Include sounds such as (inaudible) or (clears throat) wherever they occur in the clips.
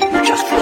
body you just.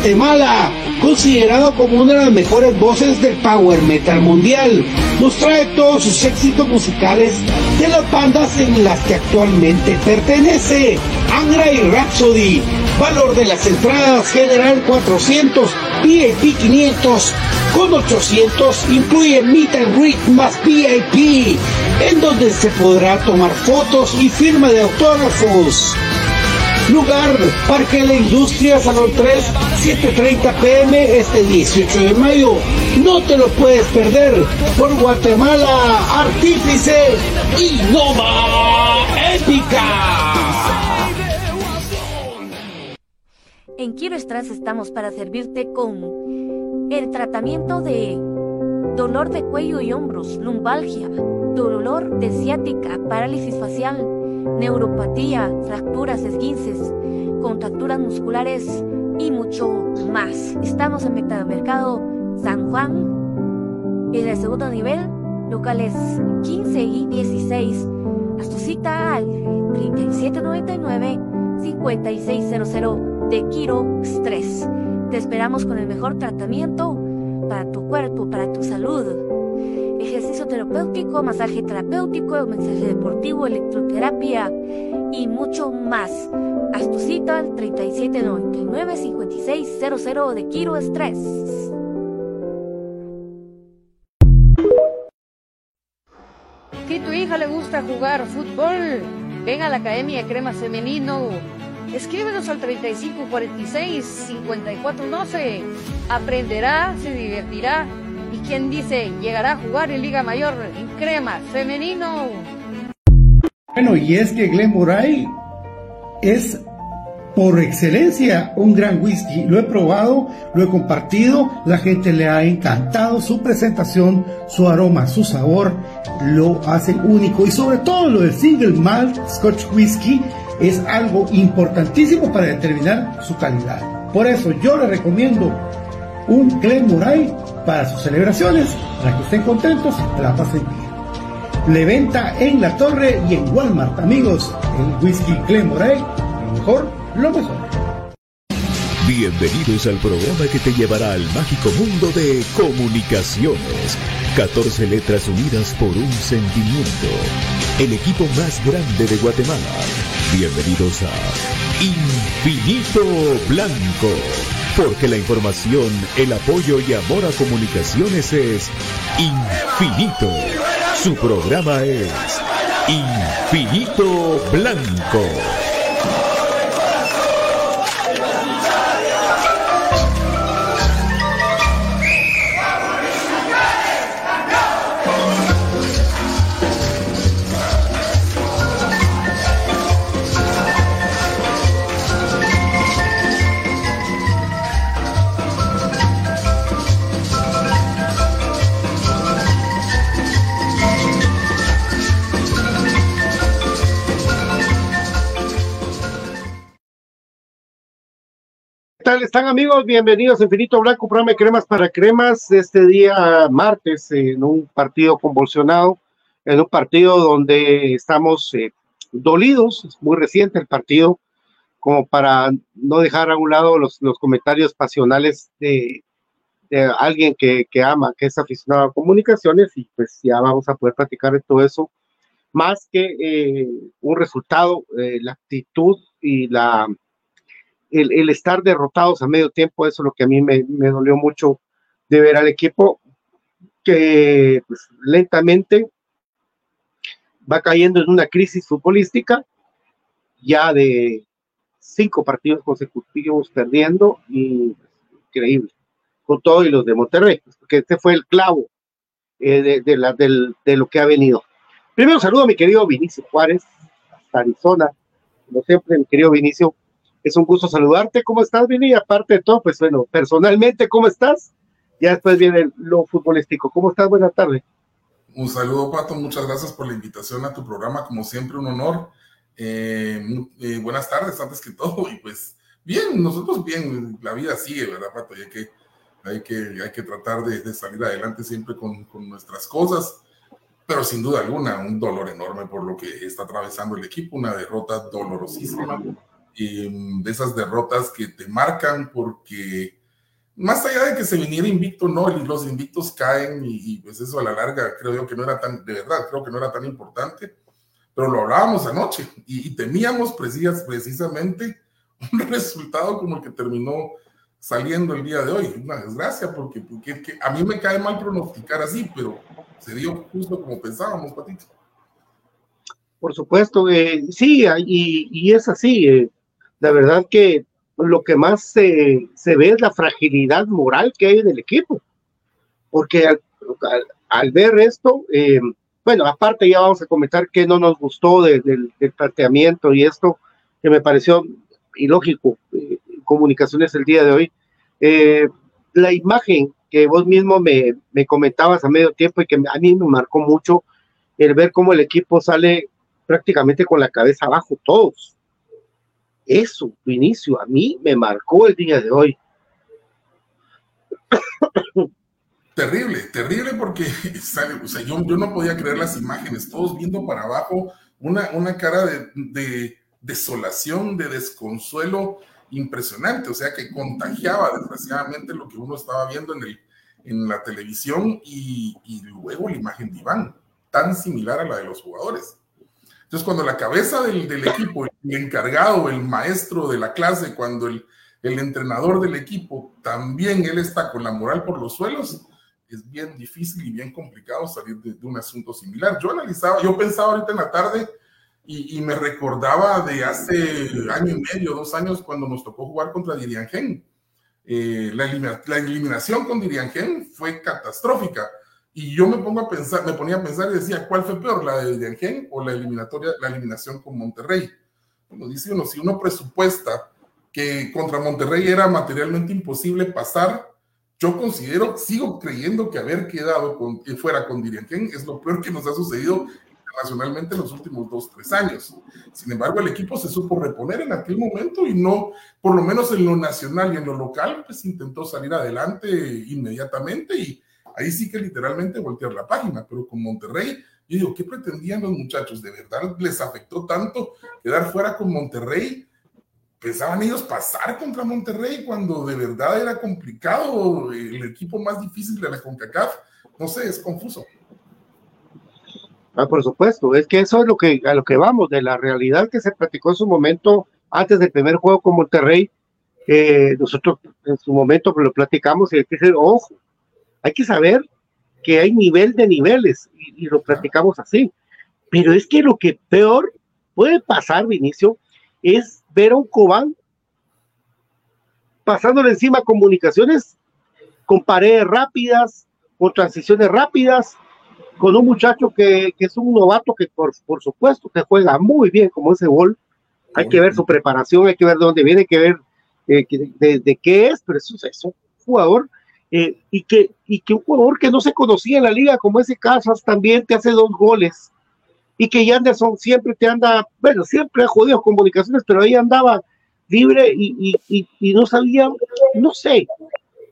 Guatemala, considerado como una de las mejores voces del power metal mundial. Nos trae todos sus éxitos musicales de las bandas en las que actualmente pertenece. Angra y Rhapsody, valor de las entradas general 400, VIP 500, con 800 incluye Meet and Greet más VIP, en donde se podrá tomar fotos y firma de autógrafos. Lugar, Parque de la Industria, Salón 3, 7.30 pm este 18 de mayo. No te lo puedes perder por Guatemala, Artífice Innova Épica. En Quiero Estras estamos para servirte con el tratamiento de dolor de cuello y hombros, lumbalgia, dolor de ciática, parálisis facial neuropatía, fracturas, esguinces, contracturas musculares y mucho más. Estamos en Mercado San Juan, en el segundo nivel, locales 15 y 16. Haz tu cita al 3799-5600 de Kiro Stress. Te esperamos con el mejor tratamiento para tu cuerpo, para tu salud ejercicio terapéutico, masaje terapéutico, mensaje deportivo, electroterapia y mucho más. Haz tu cita al 3799-5600 de Kiro Estrés. Si tu hija le gusta jugar fútbol, ven a la Academia Crema Femenino. Escríbenos al 3546-5412. Aprenderá, se divertirá ¿Y quién dice llegará a jugar en Liga Mayor en crema femenino? Bueno, y es que Glen Moray es por excelencia un gran whisky. Lo he probado, lo he compartido, la gente le ha encantado su presentación, su aroma, su sabor, lo hace único y sobre todo lo del single malt Scotch whisky es algo importantísimo para determinar su calidad. Por eso yo le recomiendo un Glen para sus celebraciones, para que estén contentos la pasen bien. Le venta en la torre y en Walmart, amigos, el whisky Glen lo mejor lo mejor. Bienvenidos al programa que te llevará al mágico mundo de comunicaciones. 14 letras unidas por un sentimiento. El equipo más grande de Guatemala. Bienvenidos a Infinito Blanco. Porque la información, el apoyo y amor a comunicaciones es infinito. Su programa es Infinito Blanco. Están amigos? Bienvenidos a Infinito Blanco, programa cremas para cremas. Este día martes, en un partido convulsionado, en un partido donde estamos eh, dolidos, es muy reciente el partido, como para no dejar a un lado los, comentarios pasionales de, alguien que, que, ama, que es aficionado a comunicaciones, y pues ya vamos a poder platicar de todo eso. Más que eh, un resultado, eh, la actitud y la el, estar derrotados a medio tiempo, eso es lo que a mí me, dolió mucho de ver al equipo que pues, lentamente va cayendo en una crisis futbolística ya de cinco partidos consecutivos perdiendo y increíble con todo y los de Monterrey porque este fue el clavo eh, de, la, de lo que ha venido. Primero saludo a mi querido Vinicio Juárez hasta Arizona como siempre mi querido Vinicio es un gusto saludarte. ¿Cómo estás, Vini? Aparte de todo, pues bueno, personalmente, ¿cómo estás? Ya después viene lo futbolístico. ¿Cómo estás? Buenas tardes. Un saludo, Pato. Muchas gracias por la invitación a tu programa. Como siempre, un honor. Eh, eh, buenas tardes, antes que (laughs) todo. Y pues, bien, nosotros bien, la vida sigue, ¿verdad, Pato? Y hay que, hay que, hay que tratar de, salir adelante siempre con, con nuestras cosas pero sin duda alguna un dolor enorme por lo que está atravesando el equipo, una derrota dolorosísima Em, de esas derrotas que te marcan porque más allá de que se viniera invicto, no, los invictos caen y, pues eso a la larga creo yo que no era tan, de verdad, creo que no era tan importante, pero lo hablábamos anoche y, temíamos precisamente un (laughs) resultado como el que terminó saliendo el día de hoy. Una desgracia porque, porque a mí me cae mal pronosticar así, pero se dio justo como pensábamos, Patito. Por supuesto, eh, sí, y, y, es así. Eh, la verdad que lo que más se, ve es la fragilidad moral que hay en el equipo. Porque al, ver esto, eh, bueno, aparte ya vamos a comentar que no nos gustó del planteamiento y esto que me pareció ilógico, eh, comunicaciones el día de hoy. Eh, la imagen que vos mismo me, me, comentabas a medio tiempo y que a mí me marcó mucho el ver cómo el equipo sale prácticamente con la cabeza abajo, todos eso, inicio, a mí me marcó el día de hoy. (coughs) Terrible, terrible porque (laughs) o sea, yo, no podía creer las imágenes, todos viendo para abajo, una, una cara de, desolación, de desconsuelo impresionante, o sea que contagiaba desgraciadamente lo que uno estaba viendo en, el, en la televisión y luego la imagen de Iván, tan similar a la de los jugadores. Entonces, cuando la cabeza del, equipo, el encargado, el maestro de la clase, cuando el, entrenador del equipo, también él está con la moral por los suelos, es bien difícil y bien complicado salir de, un asunto similar. Yo analizaba, yo pensaba ahorita en la tarde y, me recordaba de hace año y medio, dos años, cuando nos tocó jugar contra Dirian Gen. Eh, la, la, eliminación con Dirian Gen fue catastrófica y yo me pongo a pensar, me ponía a pensar y decía, ¿cuál fue peor, la de Diangen o la eliminatoria, la eliminación con Monterrey? Como dice uno, si uno presupuesta que contra Monterrey era materialmente imposible pasar. Yo considero, sigo creyendo que haber quedado con, fuera con Dirianquén es lo peor que nos ha sucedido internacionalmente en los últimos dos, tres años. Sin embargo, el equipo se supo reponer en aquel momento y no, por lo menos en lo nacional y en lo local, pues intentó salir adelante inmediatamente y ahí sí que literalmente voltear la página, pero con Monterrey, yo digo, ¿qué pretendían los muchachos? ¿De verdad les afectó tanto quedar fuera con Monterrey? pensaban ellos pasar contra Monterrey cuando de verdad era complicado, el equipo más difícil de la CONCACAF. No sé, es confuso. Ah, por supuesto, es que eso es lo que, a lo que vamos, de la realidad que se platicó en su momento antes del primer juego con Monterrey. nosotros en su momento lo platicamos y hay que decir, ojo, hay que saber que hay nivel de niveles y, y lo platicamos así. Pero es que lo que peor puede pasar, Vinicio, es ver a un Cobán pasándole encima comunicaciones con paredes rápidas, con transiciones rápidas, con un muchacho que, es un novato que por, por, supuesto que juega muy bien como ese gol. Hay que ver su preparación, hay que ver de dónde viene, hay que ver eh, de, qué es, pero eso es un jugador eh, y, que, y que un jugador que no se conocía en la liga como ese Casas también te hace dos goles y que Yanderson siempre te anda, bueno, siempre ha jodido comunicaciones, pero ahí andaba libre y, y, y, no sabía, no sé,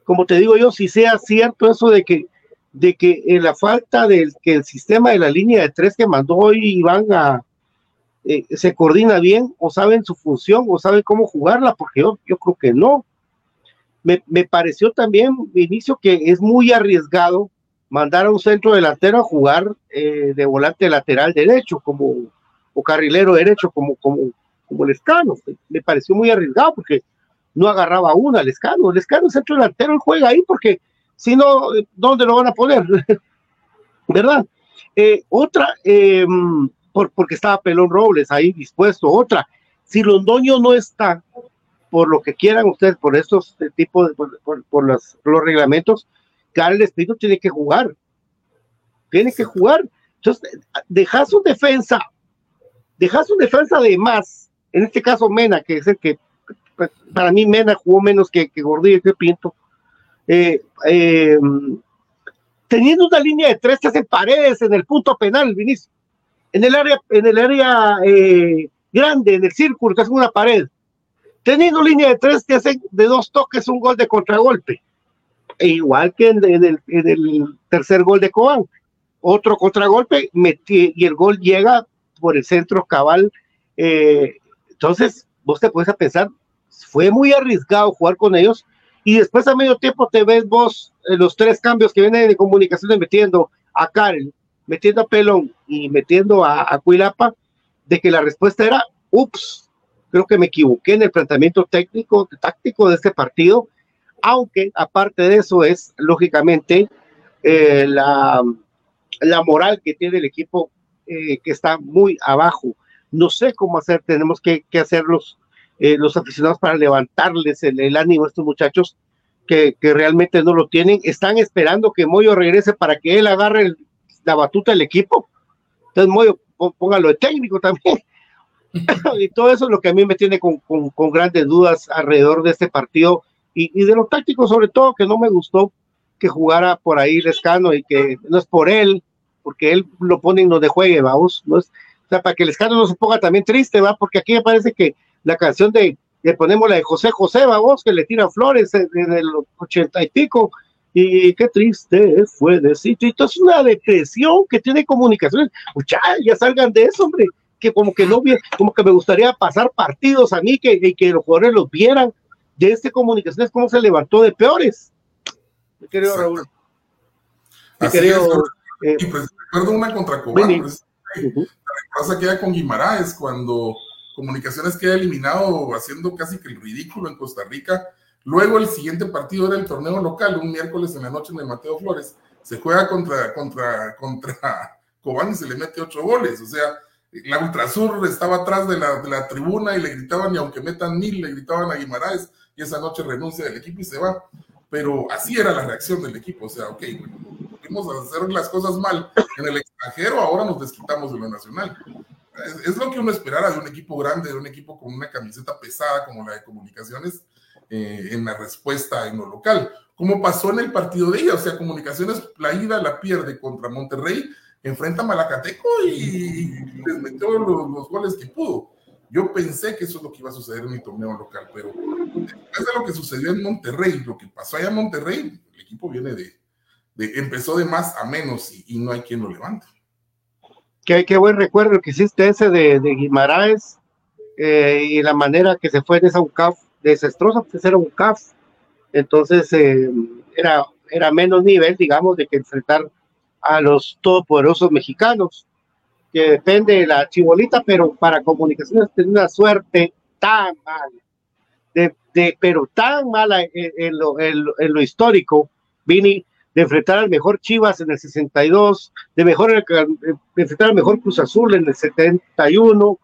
como te digo yo, si sea cierto eso de que de que la falta del que el sistema de la línea de tres que mandó hoy Iván a, eh, se coordina bien o saben su función o saben cómo jugarla, porque yo, yo creo que no. Me, me pareció también, inicio, que es muy arriesgado mandar a un centro delantero a jugar eh, de volante lateral derecho como o carrilero derecho como como como Lescano. Me pareció muy arriesgado porque no agarraba una Lescano. Lescano centro delantero él juega ahí porque si no dónde lo van a poner, (laughs) ¿verdad? Eh, otra em, por, porque estaba Pelón Robles ahí dispuesto. Otra si Londoño no está por lo que quieran ustedes por estos tipos de, por, por los, los reglamentos el Espíritu tiene que jugar. Tiene que jugar. Entonces, dejas un defensa, dejas un defensa de más, en este caso Mena, que es el que, pues, para mí Mena jugó menos que, que Gordillo que Pinto. Eh, eh, teniendo una línea de tres te hacen paredes en el punto penal, Vinicio. En el área, en el área eh, grande, en el círculo, te hacen una pared. Teniendo línea de tres te hacen de dos toques un gol de contragolpe. E igual que en, el, tercer gol de Cobán. Otro contragolpe y el gol llega por el centro cabal. Eh, entonces, vos te puedes pensar, fue muy arriesgado jugar con ellos y después a medio tiempo te ves vos eh, los tres cambios que vienen de comunicaciones metiendo a Karen, metiendo a Pelón y metiendo a, a Cuilapa, de que la respuesta era, ups, creo que me equivoqué en el planteamiento técnico, táctico de este partido aunque aparte de eso es lógicamente eh, la, la, moral que tiene el equipo eh, que está muy abajo. No sé cómo hacer, tenemos que, que hacer los, eh, los aficionados para levantarles el, ánimo a estos muchachos que, que, realmente no lo tienen. Están esperando que Moyo regrese para que él agarre la batuta del equipo. Entonces, Moyo, póngalo de técnico también. (laughs) y todo eso es lo que a mí me tiene con, con, grandes dudas alrededor de este partido y, de lo táctico sobre todo, que no me gustó que jugara por ahí Lescano y que no es por él, porque él lo pone en donde juegue, vamos, no es, o sea, para que Lescano no se ponga también triste, va, porque aquí me parece que la canción de, le ponemos la de José José, vamos, que le tira flores en, el ochenta y pico, y qué triste fue de sitio, y es una depresión que tiene comunicaciones, ya salgan de eso, hombre, que como que no, como que me gustaría pasar partidos a mí, que, y que los jugadores los vieran, de este comunicaciones cómo se levantó de peores. Mi querido Raúl. Mi querido. Eh, y pues recuerdo una contra Cobán. Pues, pasa queda con Guimaraes cuando Comunicaciones queda eliminado haciendo casi que el ridículo en Costa Rica. Luego el siguiente partido era el torneo local, un miércoles en la noche en el Mateo Flores. Se juega contra, contra, contra (laughs) Cobán y se le mete ocho goles. O sea, la Ultrasur estaba atrás de la, tribuna y le gritaban, y aunque metan mil, le gritaban a Guimaraes y esa noche renuncia del equipo y se va. Pero así era la reacción del equipo, o sea, ok, bueno, a hacer las cosas mal en el extranjero, ahora nos desquitamos de lo nacional. Es, lo que uno esperara de un equipo grande, de un equipo con una camiseta pesada como la de comunicaciones eh, en la respuesta en lo local. Como pasó en el partido de ella, o sea, comunicaciones, la ida la pierde contra Monterrey, enfrenta a Malacateco y les metió los, los goles que pudo. Yo pensé que eso es lo que iba a suceder en mi torneo local, pero después de lo que sucedió en Monterrey, lo que pasó allá en Monterrey, el equipo viene de, empezó de más a menos y, no hay quien lo levante. Qué, qué, buen recuerdo que hiciste ese de, de Guimaraes eh, y la manera que se fue de esa UCAF desastrosa, pues era un CAF, entonces eh, era, era menos nivel, digamos, de que enfrentar a los todopoderosos mexicanos que depende de la chibolita, pero para comunicaciones tiene una suerte tan mala, de, pero tan mala en, lo, en, lo, histórico, Vini, de enfrentar al mejor Chivas en el 62, de, mejor, de enfrentar al mejor Cruz Azul en el 71,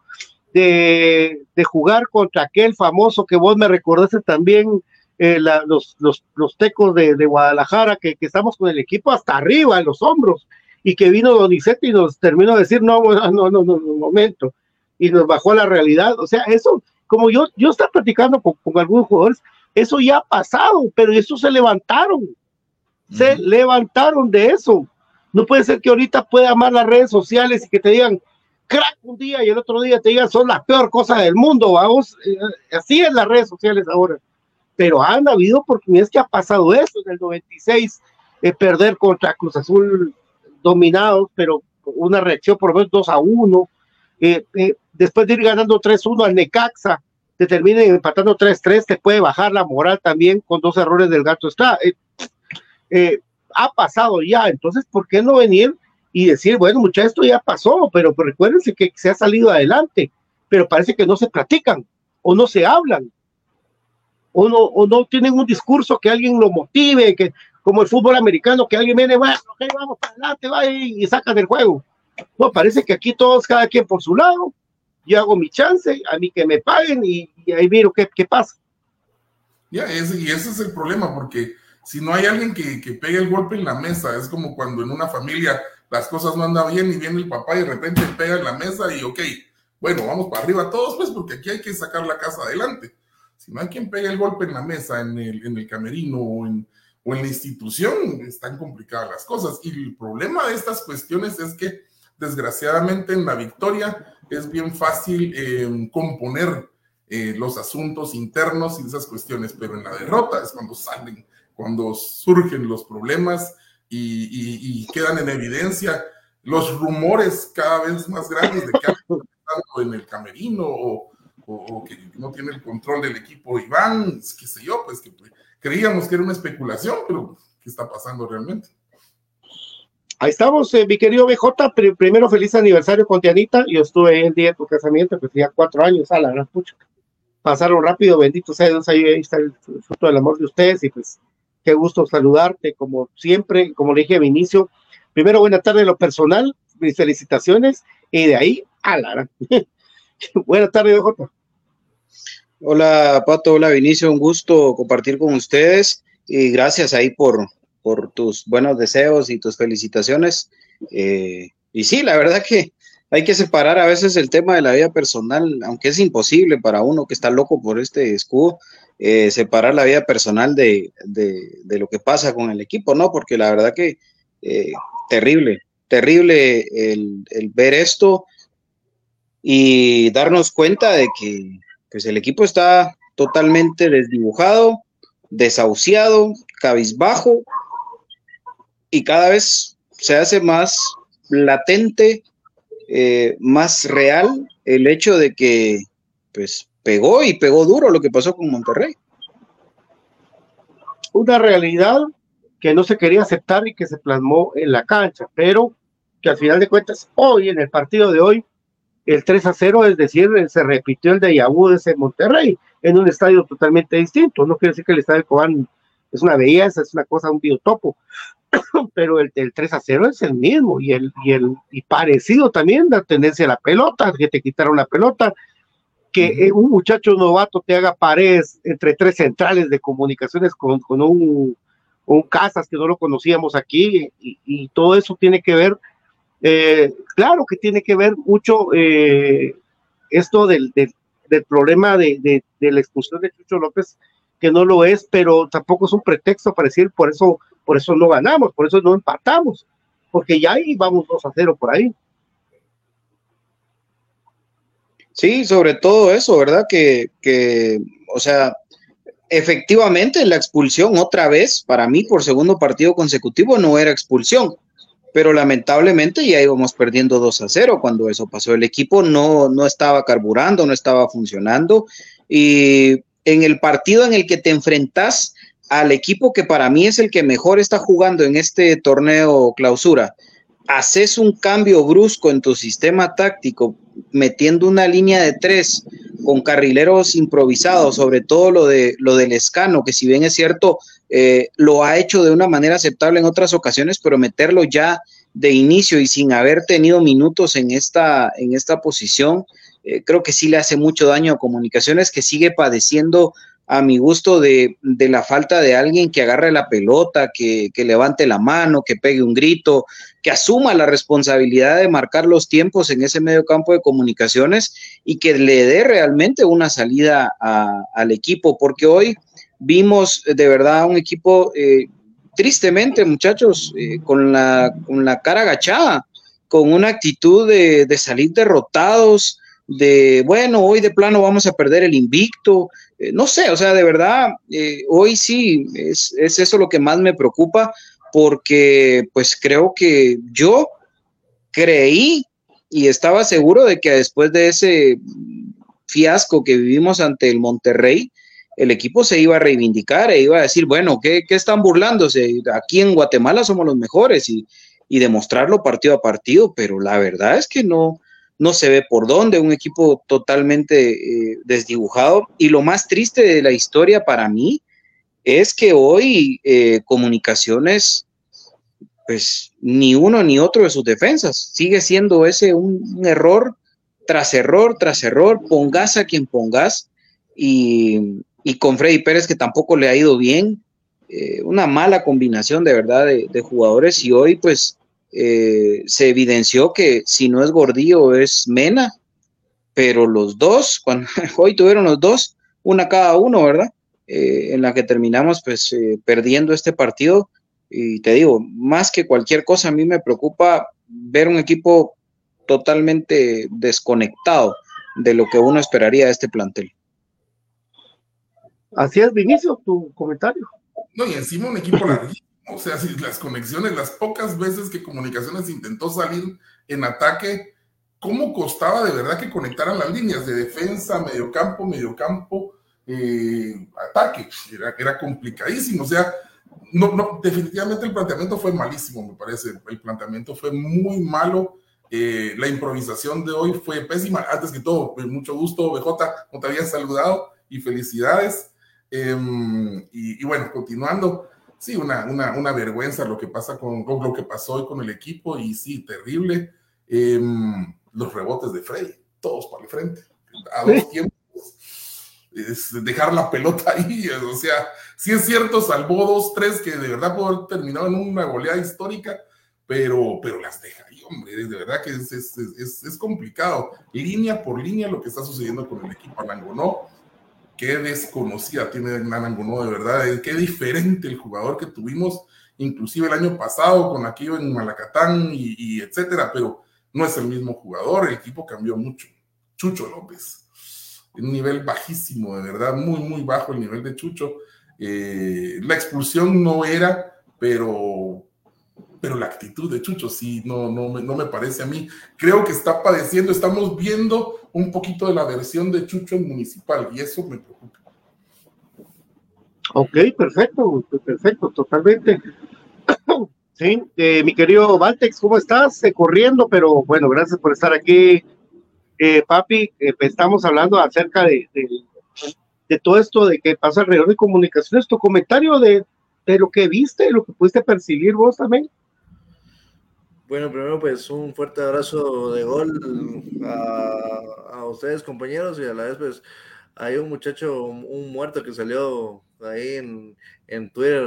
de, de jugar contra aquel famoso que vos me recordaste también, eh, los, los, los, tecos de, de Guadalajara, que, que, estamos con el equipo hasta arriba, en los hombros, y que vino Donizetti y nos terminó de decir, no, no, no, no, no, un momento, y nos bajó a la realidad. O sea, eso, como yo, yo estaba platicando con, con algunos jugadores, eso ya ha pasado, pero eso se levantaron, se levantaron de eso. No puede ser que ahorita pueda amar las redes sociales y que te digan crack un día y el otro día te digan son la peor cosa del mundo, vamos. Eh, así es las redes sociales ahora. Pero han habido oportunidades que ha pasado eso en el 96, eh, perder contra Cruz Azul dominados, pero una reacción por lo menos 2 a 1. Eh, eh, después de ir ganando 3-1 al Necaxa, te terminen empatando 3-3, te puede bajar la moral también con dos errores del gato. Está, eh, ha pasado ya, entonces, ¿por qué no venir y decir, bueno, muchachos, esto ya pasó, pero recuérdense que se ha salido adelante, pero parece que no se platican o no se hablan o no, o no tienen un discurso que alguien lo motive, que como el fútbol americano, que alguien viene, bueno, vamos para adelante, va y, saca del juego. No, parece que aquí todos, cada quien por su lado, yo hago mi chance, a mí que me paguen y, ahí miro qué, qué pasa. Ya, ese, y ese es el problema, porque si no hay alguien que, que pegue el golpe en la mesa, es como cuando en una familia las cosas no andan bien y viene el papá y de repente pega en la mesa y ok, bueno, vamos para arriba todos, pues porque aquí hay que sacar la casa adelante. Si no hay quien pegue el golpe en la mesa, en el, en el camerino o en, o en la institución están complicadas las cosas. Y el problema de estas cuestiones es que desgraciadamente en la victoria es bien fácil eh, componer eh, los asuntos internos y esas cuestiones, pero en la derrota es cuando salen, cuando surgen los problemas y, quedan en evidencia los rumores cada vez más grandes de que (laughs) en el camerino o, o, que no tiene el control del equipo Iván, qué sé yo, pues que creíamos que era una especulación, pero ¿qué está pasando realmente? Ahí estamos, eh, mi querido BJ. primero, feliz aniversario con Tianita. Yo estuve el día de tu casamiento, que tenía cuatro años, a la gran pucha. Pasaron rápido, bendito sea Dios. Ahí está el fruto del amor de ustedes. Y pues, qué gusto saludarte, como siempre, como le dije a inicio. Primero, buena tarde lo personal, mis felicitaciones. Y de ahí, a la (laughs) (laughs) gran. buena tarde, BJ. Hola Pato, hola Vinicio, un gusto compartir con ustedes y gracias ahí por, por tus buenos deseos y tus felicitaciones. Eh, y sí, la verdad que hay que separar a veces el tema de la vida personal, aunque es imposible para uno que está loco por este escudo, eh, separar la vida personal de, lo que pasa con el equipo, ¿no? Porque la verdad que eh, terrible, terrible el, el ver esto y darnos cuenta de que pues el equipo está totalmente desdibujado, desahuciado, cabizbajo y cada vez se hace más latente, eh, más real el hecho de que pues pegó y pegó duro lo que pasó con Monterrey. Una realidad que no se quería aceptar y que se plasmó en la cancha, pero que al final de cuentas hoy en el partido de hoy el 3 a 0, es decir, se repitió el de Yabú de ese Monterrey en un estadio totalmente distinto. No quiere decir que el estadio de Cobán es una belleza, es una cosa, un biotopo, (clears throat) pero el, 3 a 0 es el mismo y el, y el y parecido también la tendencia a la pelota, que te quitaron la pelota, que un muchacho novato te haga paredes entre tres centrales de comunicaciones con, con un, un Casas que no lo conocíamos aquí y, y todo eso tiene que ver Eh, claro que tiene que ver mucho eh, esto del, del, problema de, de, la expulsión de Chucho López, que no lo es, pero tampoco es un pretexto para decir por eso, por eso no ganamos, por eso no empatamos, porque ya ahí vamos 2 a 0 por ahí. Sí, sobre todo eso, ¿verdad? Que, que, o sea, efectivamente la expulsión otra vez, para mí por segundo partido consecutivo no era expulsión, pero lamentablemente ya íbamos perdiendo 2 a 0 cuando eso pasó. El equipo no, no estaba carburando, no estaba funcionando y en el partido en el que te enfrentas al equipo que para mí es el que mejor está jugando en este torneo clausura, haces un cambio brusco en tu sistema táctico, metiendo una línea de tres con carrileros improvisados, sobre todo lo, de, lo del escano, que si bien es cierto, eh, lo ha hecho de una manera aceptable en otras ocasiones, pero meterlo ya de inicio y sin haber tenido minutos en esta, en esta posición, eh, creo que sí le hace mucho daño a comunicaciones, que sigue padeciendo a mi gusto de, la falta de alguien que agarre la pelota, que, levante la mano, que pegue un grito, que asuma la responsabilidad de marcar los tiempos en ese medio campo de comunicaciones y que le dé realmente una salida al equipo, porque hoy vimos de verdad un equipo eh, tristemente, muchachos, eh, con, la, con la cara agachada, con una actitud de, de salir derrotados, de, bueno, hoy de plano vamos a perder el invicto, eh, no sé, o sea, de verdad, eh, hoy sí es, eso lo que más me preocupa, porque pues creo que yo creí y estaba seguro de que después de ese fiasco que vivimos ante el Monterrey, el equipo se iba a reivindicar e iba a decir, bueno, ¿qué, qué están burlándose? Aquí en Guatemala somos los mejores y, y demostrarlo partido a partido, pero la verdad es que no, no se ve por dónde, un equipo totalmente eh, desdibujado. Y lo más triste de la historia para mí es que hoy eh, comunicaciones, pues ni uno ni otro de sus defensas, sigue siendo ese un, error tras error tras error, pongas a quien pongas, y, con Freddy Pérez que tampoco le ha ido bien, eh, una mala combinación de verdad de, de jugadores y hoy pues eh, se evidenció que si no es Gordillo es Mena, pero los dos, (laughs) cuando hoy tuvieron los dos, una cada uno, ¿verdad? Eh, en la que terminamos pues eh, perdiendo este partido. Y te digo, más que cualquier cosa, a mí me preocupa ver un equipo totalmente desconectado de lo que uno esperaría de este plantel. Así es, Vinicio, tu comentario. No, y encima un equipo larguísimo o sea, si las conexiones, las pocas veces que Comunicaciones intentó salir en ataque, ¿cómo costaba de verdad que conectaran las líneas de defensa, mediocampo, mediocampo, eh, ataque? Era, era complicadísimo. O sea, no, no, definitivamente el planteamiento fue malísimo, me parece. El planteamiento fue muy malo. Eh, la improvisación de hoy fue pésima. Antes que todo, mucho gusto, BJ, no te había saludado y felicidades. Em, y, y, bueno, continuando, sí, una, una, una, vergüenza lo que pasa con, lo que pasó hoy con el equipo y sí, terrible. Em, los rebotes de Frey, todos para el frente, a dos tiempos. Es dejar la pelota ahí, o sea, sí es cierto, salvó dos, tres que de verdad pudo haber terminado en una goleada histórica, pero, pero las deja ahí, hombre, de verdad que es, es, es, es complicado, línea por línea lo que está sucediendo con el equipo Alangonó qué desconocida tiene Nanangonó de verdad, qué diferente el jugador que tuvimos, inclusive el año pasado con aquello en Malacatán y, etcétera, pero no es el mismo jugador, el equipo cambió mucho. Chucho López, un nivel bajísimo, de verdad, muy, muy bajo el nivel de Chucho. Eh, la expulsión no era, pero pero la actitud de Chucho sí, no, no, no me parece a mí. Creo que está padeciendo, estamos viendo un poquito de la versión de Chucho en municipal y eso me preocupa. Ok, perfecto, perfecto, totalmente. (clears throat) Sí, eh, mi querido Valtex, ¿cómo estás? Eh, corriendo, pero bueno, gracias por estar aquí, eh, papi. estamos hablando acerca de, de, todo esto de que pasa alrededor de comunicaciones. Tu comentario de, de lo que viste, lo que pudiste percibir vos también. Bueno, primero pues un fuerte abrazo de gol a, ustedes compañeros y a la vez pues hay un muchacho, un muerto que salió ahí en, Twitter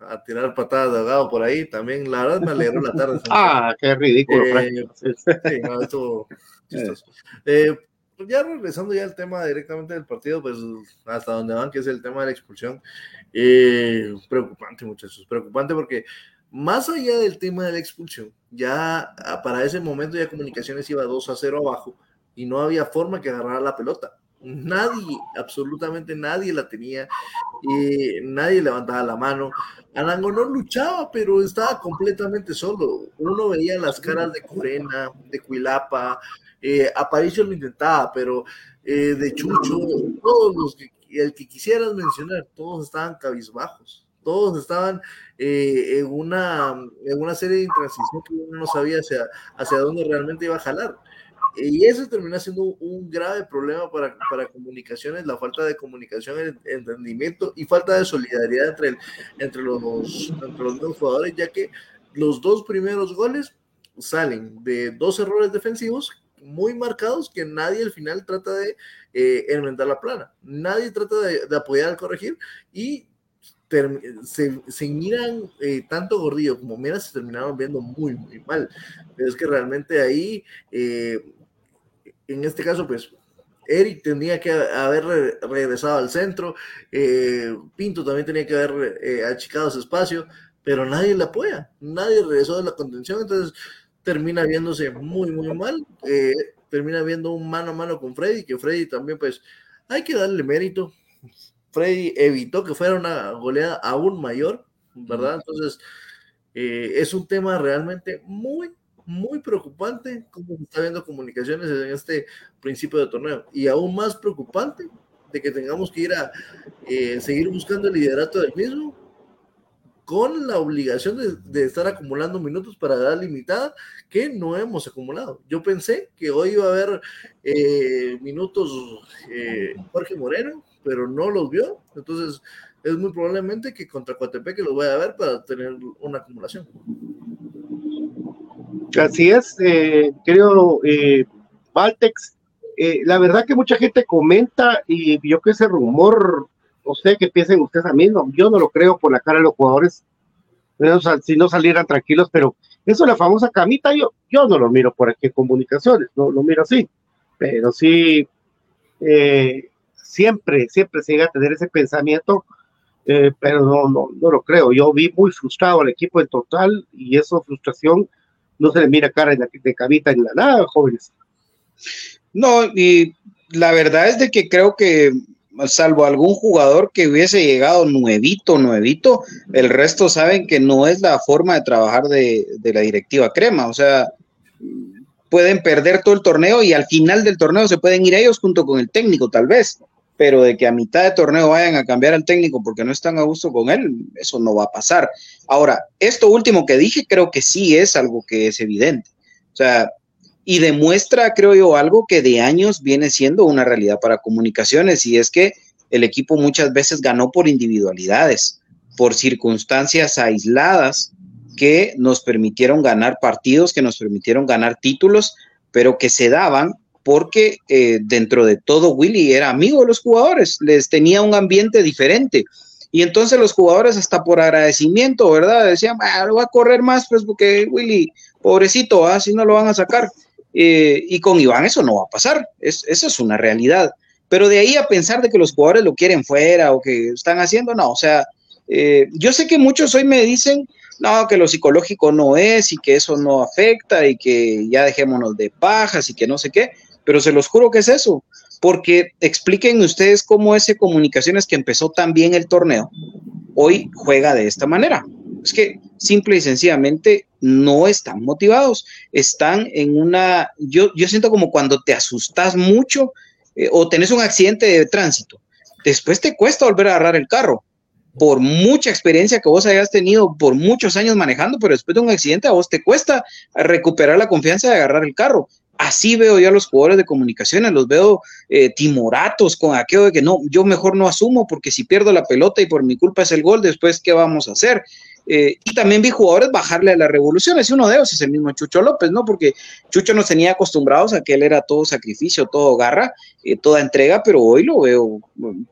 a tirar patadas de ahogado por ahí, también la verdad me alegró la tarde. (laughs) ah, qué ridículo. Eh, sí, no, estuvo (laughs) chistoso. Eh, pues ya regresando ya al tema directamente del partido, pues hasta donde van, que es el tema de la expulsión, eh, preocupante muchachos, preocupante porque más allá del tema de la expulsión, ya ah, para ese momento ya Comunicaciones iba 2 a 0 abajo y no había forma que agarrara la pelota. Nadie, absolutamente nadie la tenía, y nadie levantaba la mano. Arango no luchaba, pero estaba completamente solo. Uno veía las caras de Corena, de Cuilapa, eh, Aparicio lo intentaba, pero eh, de Chucho, todos los que, el que quisieras mencionar, todos estaban cabizbajos, todos estaban eh, en, una, en una serie de intransición que uno no sabía hacia, hacia dónde realmente iba a jalar. Y eso termina siendo un grave problema para, para comunicaciones, la falta de comunicación, entendimiento y falta de solidaridad entre, entre, los, entre los dos jugadores, ya que los dos primeros goles salen de dos errores defensivos muy marcados que nadie al final trata de eh, enmendar la plana, nadie trata de, apoyar al corregir y se, miran eh, tanto Gordillo como Mira se terminaron viendo muy, muy mal. Es que realmente ahí eh, en este caso, pues Eric tendría que haber regresado al centro, eh, Pinto también tenía que haber achicado ese espacio, pero nadie le apoya, nadie regresó de la contención, entonces termina viéndose muy, muy mal, termina viendo un mano a mano con Freddy, que Freddy también, pues, hay que darle mérito. Freddy evitó que fuera una goleada aún mayor, ¿verdad? Entonces, es un tema realmente muy, muy preocupante cómo se está viendo comunicaciones en este principio de torneo. Y aún más preocupante de que tengamos que ir a eh, seguir buscando el liderato del mismo con la obligación de, estar acumulando minutos para edad limitada que no hemos acumulado. Yo pensé que hoy iba a haber eh, minutos eh, Jorge Moreno, pero no los vio. Entonces es muy probablemente que contra Coatepeque lo vaya a ver para tener una acumulación. Así es, eh, querido eh, Valtex. Eh, la verdad que mucha gente comenta y yo que ese rumor, no sé qué piensen ustedes a mí, no, yo no lo creo por la cara de los jugadores, si no salieran tranquilos, pero eso la famosa camita, yo, yo no lo miro por aquí en comunicaciones, no lo miro así, pero sí, eh, siempre, siempre se llega a tener ese pensamiento, pero no, no, no lo creo. Yo vi muy frustrado al equipo en total y esa frustración no se le mira cara de, de cabita ni la nada, jóvenes. No, y la verdad es de que creo que salvo algún jugador que hubiese llegado nuevito, nuevito, el resto saben que no es la forma de trabajar de, de, la directiva crema. O sea, pueden perder todo el torneo y al final del torneo se pueden ir ellos junto con el técnico, tal vez pero de que a mitad de torneo vayan a cambiar al técnico porque no están a gusto con él, eso no va a pasar. Ahora, esto último que dije creo que sí es algo que es evidente. O sea, y demuestra, creo yo, algo que de años viene siendo una realidad para comunicaciones y es que el equipo muchas veces ganó por individualidades, por circunstancias aisladas que nos permitieron ganar partidos, que nos permitieron ganar títulos, pero que se daban porque eh, dentro de todo Willy era amigo de los jugadores, les tenía un ambiente diferente. Y entonces los jugadores hasta por agradecimiento, ¿verdad? Decían, ah, va a correr más, pues porque Willy, pobrecito, así no lo van a sacar. Eh, y con Iván eso no va a pasar, es, eso es una realidad. Pero de ahí a pensar de que los jugadores lo quieren fuera o que están haciendo, no, o sea, eh, yo sé que muchos hoy me dicen, no, que lo psicológico no es y que eso no afecta y que ya dejémonos de pajas y que no sé qué, pero se los juro que es eso, porque expliquen ustedes cómo ese Comunicaciones que empezó tan bien el torneo, hoy juega de esta manera. Es que simple y sencillamente no están motivados, están en una, yo, yo siento como cuando te asustas mucho eh, o tenés un accidente de tránsito, después te cuesta volver a agarrar el carro, por mucha experiencia que vos hayas tenido por muchos años manejando, pero después de un accidente a vos te cuesta recuperar la confianza de agarrar el carro. Así veo yo a los jugadores de comunicaciones, los veo eh, timoratos con aquello de que no, yo mejor no asumo porque si pierdo la pelota y por mi culpa es el gol, después, ¿qué vamos a hacer? Eh, y también vi jugadores bajarle a las revoluciones, y uno de ellos es el mismo Chucho López, ¿no? Porque Chucho nos tenía acostumbrados a que él era todo sacrificio, todo garra, eh, toda entrega, pero hoy lo veo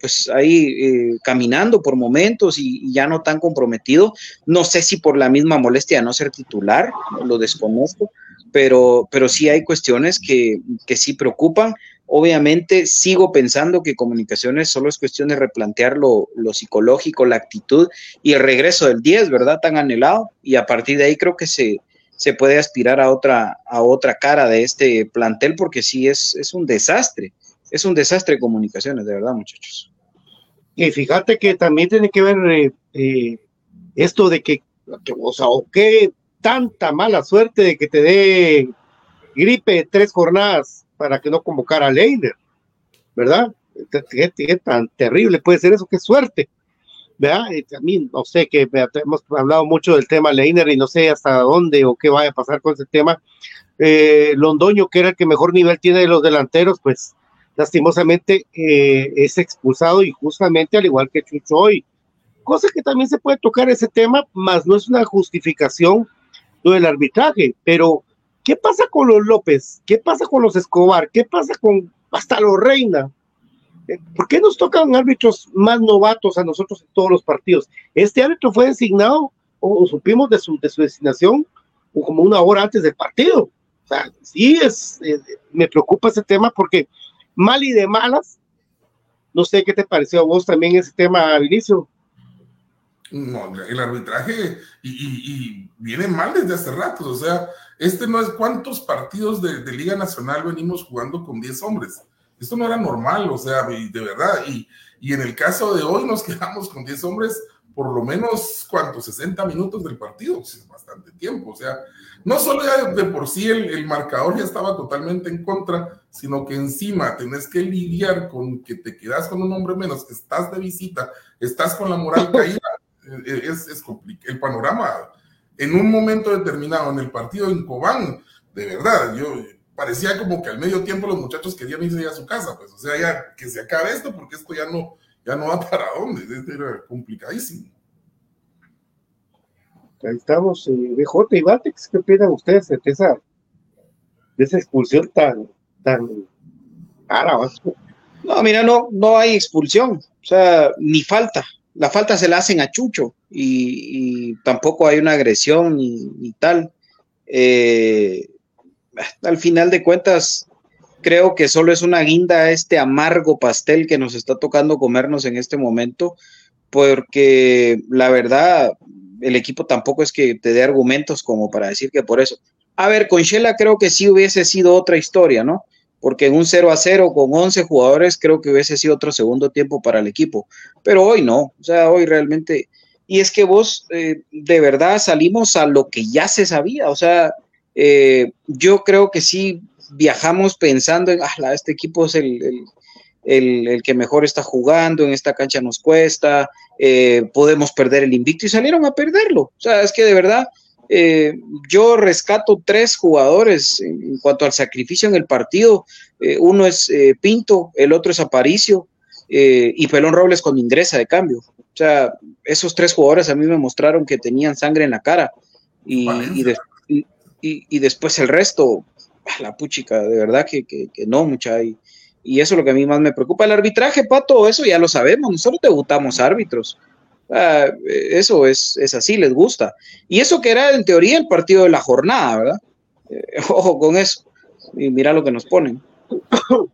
pues ahí eh, caminando por momentos y, ya no tan comprometido. No sé si por la misma molestia de no ser titular, lo desconozco, pero, pero sí hay cuestiones que, que sí preocupan. Obviamente sigo pensando que comunicaciones solo es cuestión de replantear lo, psicológico, la actitud y el regreso del 10, ¿verdad? Tan anhelado. Y a partir de ahí creo que se, se puede aspirar a otra, a otra cara de este plantel porque sí es, es un desastre. Es un desastre de comunicaciones, de verdad, muchachos. Y fíjate que también tiene que ver eh, eh, esto de que, o sea, o qué tanta mala suerte de que te dé gripe tres jornadas para que no convocara a Leiner, ¿verdad? ¿Qué, tan terrible puede ser eso? Qué suerte, ¿verdad? a mí no sé, que hemos hablado mucho del tema Leiner y no sé hasta dónde o qué vaya a pasar con ese tema. Eh, Londoño, que era el que mejor nivel tiene de los delanteros, pues lastimosamente eh, es expulsado y justamente al igual que Chucho hoy. Cosa que también se puede tocar ese tema, más no es una justificación del arbitraje, pero ¿Qué pasa con los López? ¿Qué pasa con los Escobar? ¿Qué pasa con hasta los Reina? Eh, ¿Por qué nos tocan árbitros más novatos a nosotros en todos los partidos? Este árbitro fue designado o, supimos de su, de su designación como una hora antes del partido. O sea, sí es, eh, me preocupa ese tema porque mal y de malas, no sé qué te pareció a vos también ese tema, Vinicio. No, el arbitraje y, viene mal desde hace rato. O sea, este no es cuántos partidos de, Liga Nacional venimos jugando con 10 hombres. Esto no era normal, o sea, de verdad. Y, y en el caso de hoy nos (laughs) quedamos con 10 hombres por lo menos, ¿cuántos? 60 minutos del partido. Es bastante tiempo. O sea, no solo ya de por sí el, el, marcador ya estaba totalmente en contra, sino que encima tenés que lidiar con que te quedas con un hombre menos, que estás de visita, estás con la moral (laughs) caída es, es el panorama en un momento determinado en el partido en Cobán, de verdad, yo parecía como que al medio tiempo los muchachos querían irse a su casa, pues, o sea, ya que se acabe esto, porque esto ya no, ya no va (laughs) para dónde, era complicadísimo. Ahí estamos, eh, BJ y Batex, ¿qué opinan ustedes de esa, de esa expulsión tan, tan cara? No, mira, no, no hay expulsión, o sea, ni falta la falta se la hacen a Chucho y, tampoco hay una agresión ni, tal. Eh, al final de cuentas, creo que solo es una guinda este amargo pastel que nos está tocando comernos en este momento, porque la verdad, el equipo tampoco es que te dé argumentos como para decir que por eso. A ver, con Shela creo que sí hubiese sido otra historia, ¿no? Porque en un 0 a 0 con 11 jugadores creo que hubiese sido otro segundo tiempo para el equipo, pero hoy no, o sea, hoy realmente, y es que vos eh, de verdad salimos a lo que ya se sabía, o sea, eh, yo creo que sí viajamos pensando en, ah, este equipo es el, el, que mejor está jugando, en esta cancha nos cuesta, eh, podemos perder el invicto y salieron a perderlo, o sea, es que de verdad eh, yo rescato tres jugadores en, cuanto al sacrificio en el partido. Eh, uno es eh, Pinto, el otro es Aparicio y Pelón Robles con ingresa de cambio. O sea, esos tres jugadores a mí me mostraron que tenían sangre en la cara y, y, después el resto, la puchica, de verdad que, que, no, mucha. Y, y eso es lo que a mí más me preocupa. El arbitraje, Pato, eso ya lo sabemos, nosotros debutamos árbitros. Ah, eso es, es así, les gusta. Y eso que era en teoría el partido de la jornada, ¿verdad? Eh, (laughs) ojo con eso. Y mira lo que nos ponen. (coughs)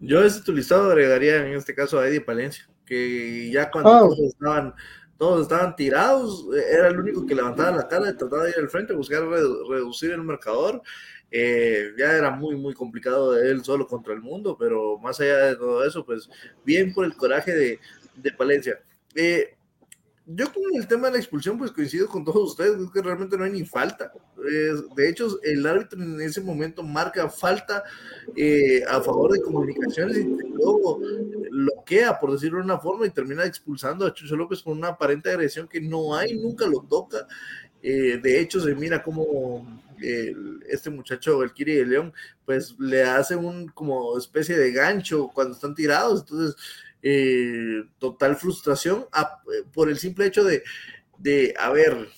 Yo ese tu listado agregaría en este caso a Eddie Palencia, que ya cuando ah. todos estaban todos estaban tirados, era el único que levantaba la cara y trataba de ir al frente, buscar reducir el marcador. Eh, ya era muy, muy complicado de él solo contra el mundo, pero más allá de todo eso, pues bien por el coraje de, de Palencia. Eh, yo con el tema de la expulsión, pues coincido con todos ustedes, es que realmente no hay ni falta. de hecho, el árbitro en ese momento marca falta eh, a favor de comunicaciones y luego bloquea, por decirlo de una forma, y termina expulsando a Chucho López con una aparente agresión que no hay, nunca lo toca. Eh, de hecho, se mira como este muchacho, el Kiri de León, pues le hace un como especie de gancho cuando están tirados. Entonces, eh, total frustración por el simple hecho de de, a ver,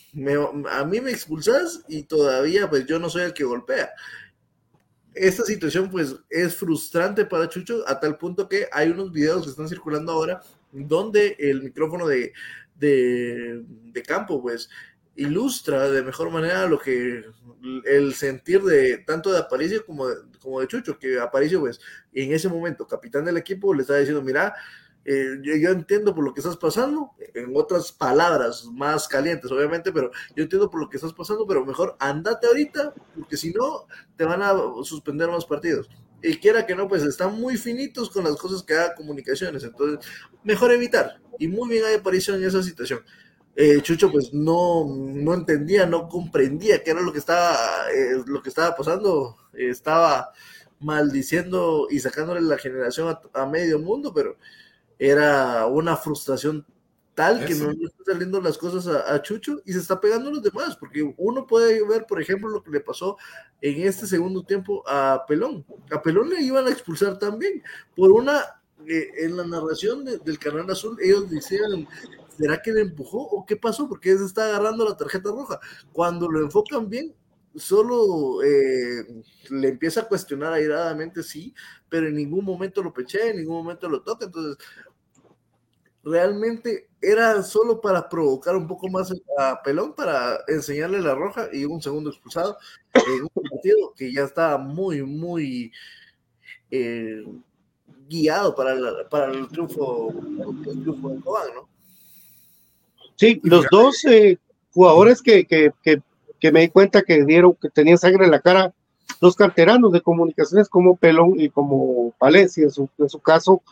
a mí me expulsas y todavía pues yo no soy el que golpea. Esta situación pues es frustrante para Chucho a tal punto que hay unos videos que están circulando ahora donde el micrófono de, de campo pues ilustra de mejor manera lo que el sentir de tanto de Aparicio como de, como de Chucho, que Aparicio, pues, en ese momento, capitán del equipo, le está diciendo, mira, eh, yo, entiendo por lo que estás pasando, en otras palabras más calientes, obviamente, pero yo entiendo por lo que estás pasando, pero mejor andate ahorita, porque si no, te van a suspender más partidos. Y quiera que no, pues están muy finitos con las cosas que haga comunicaciones, entonces, mejor evitar. Y muy bien hay aparición en esa situación. Eh, Chucho pues no, no entendía, no comprendía qué era lo que estaba, eh, lo que estaba pasando, estaba maldiciendo y sacándole la generación a, medio mundo, pero era una frustración tal que no le están saliendo las cosas a, Chucho y se está pegando a los demás, porque uno puede ver, por ejemplo, lo que le pasó en este segundo tiempo a Pelón. A Pelón le iban a expulsar también. Por una, eh, en la narración del Canal Azul, ellos decían ¿será que le empujó o qué pasó? Porque se está agarrando la tarjeta roja. Cuando lo enfocan bien, solo eh, le empieza a cuestionar airadamente, sí, pero en ningún momento lo peché, en ningún momento lo toca. Entonces, realmente era solo para provocar un poco más a Pelón, para enseñarle la roja y un segundo expulsado en un partido que ya estaba muy, muy eh, guiado para, el triunfo, el triunfo de Cobán, ¿no? Sí, los dos eh, jugadores que, que, que, me di cuenta que dieron, que tenían sangre en la cara, dos canteranos de comunicaciones como Pelón y como Palencia, en su, en su caso,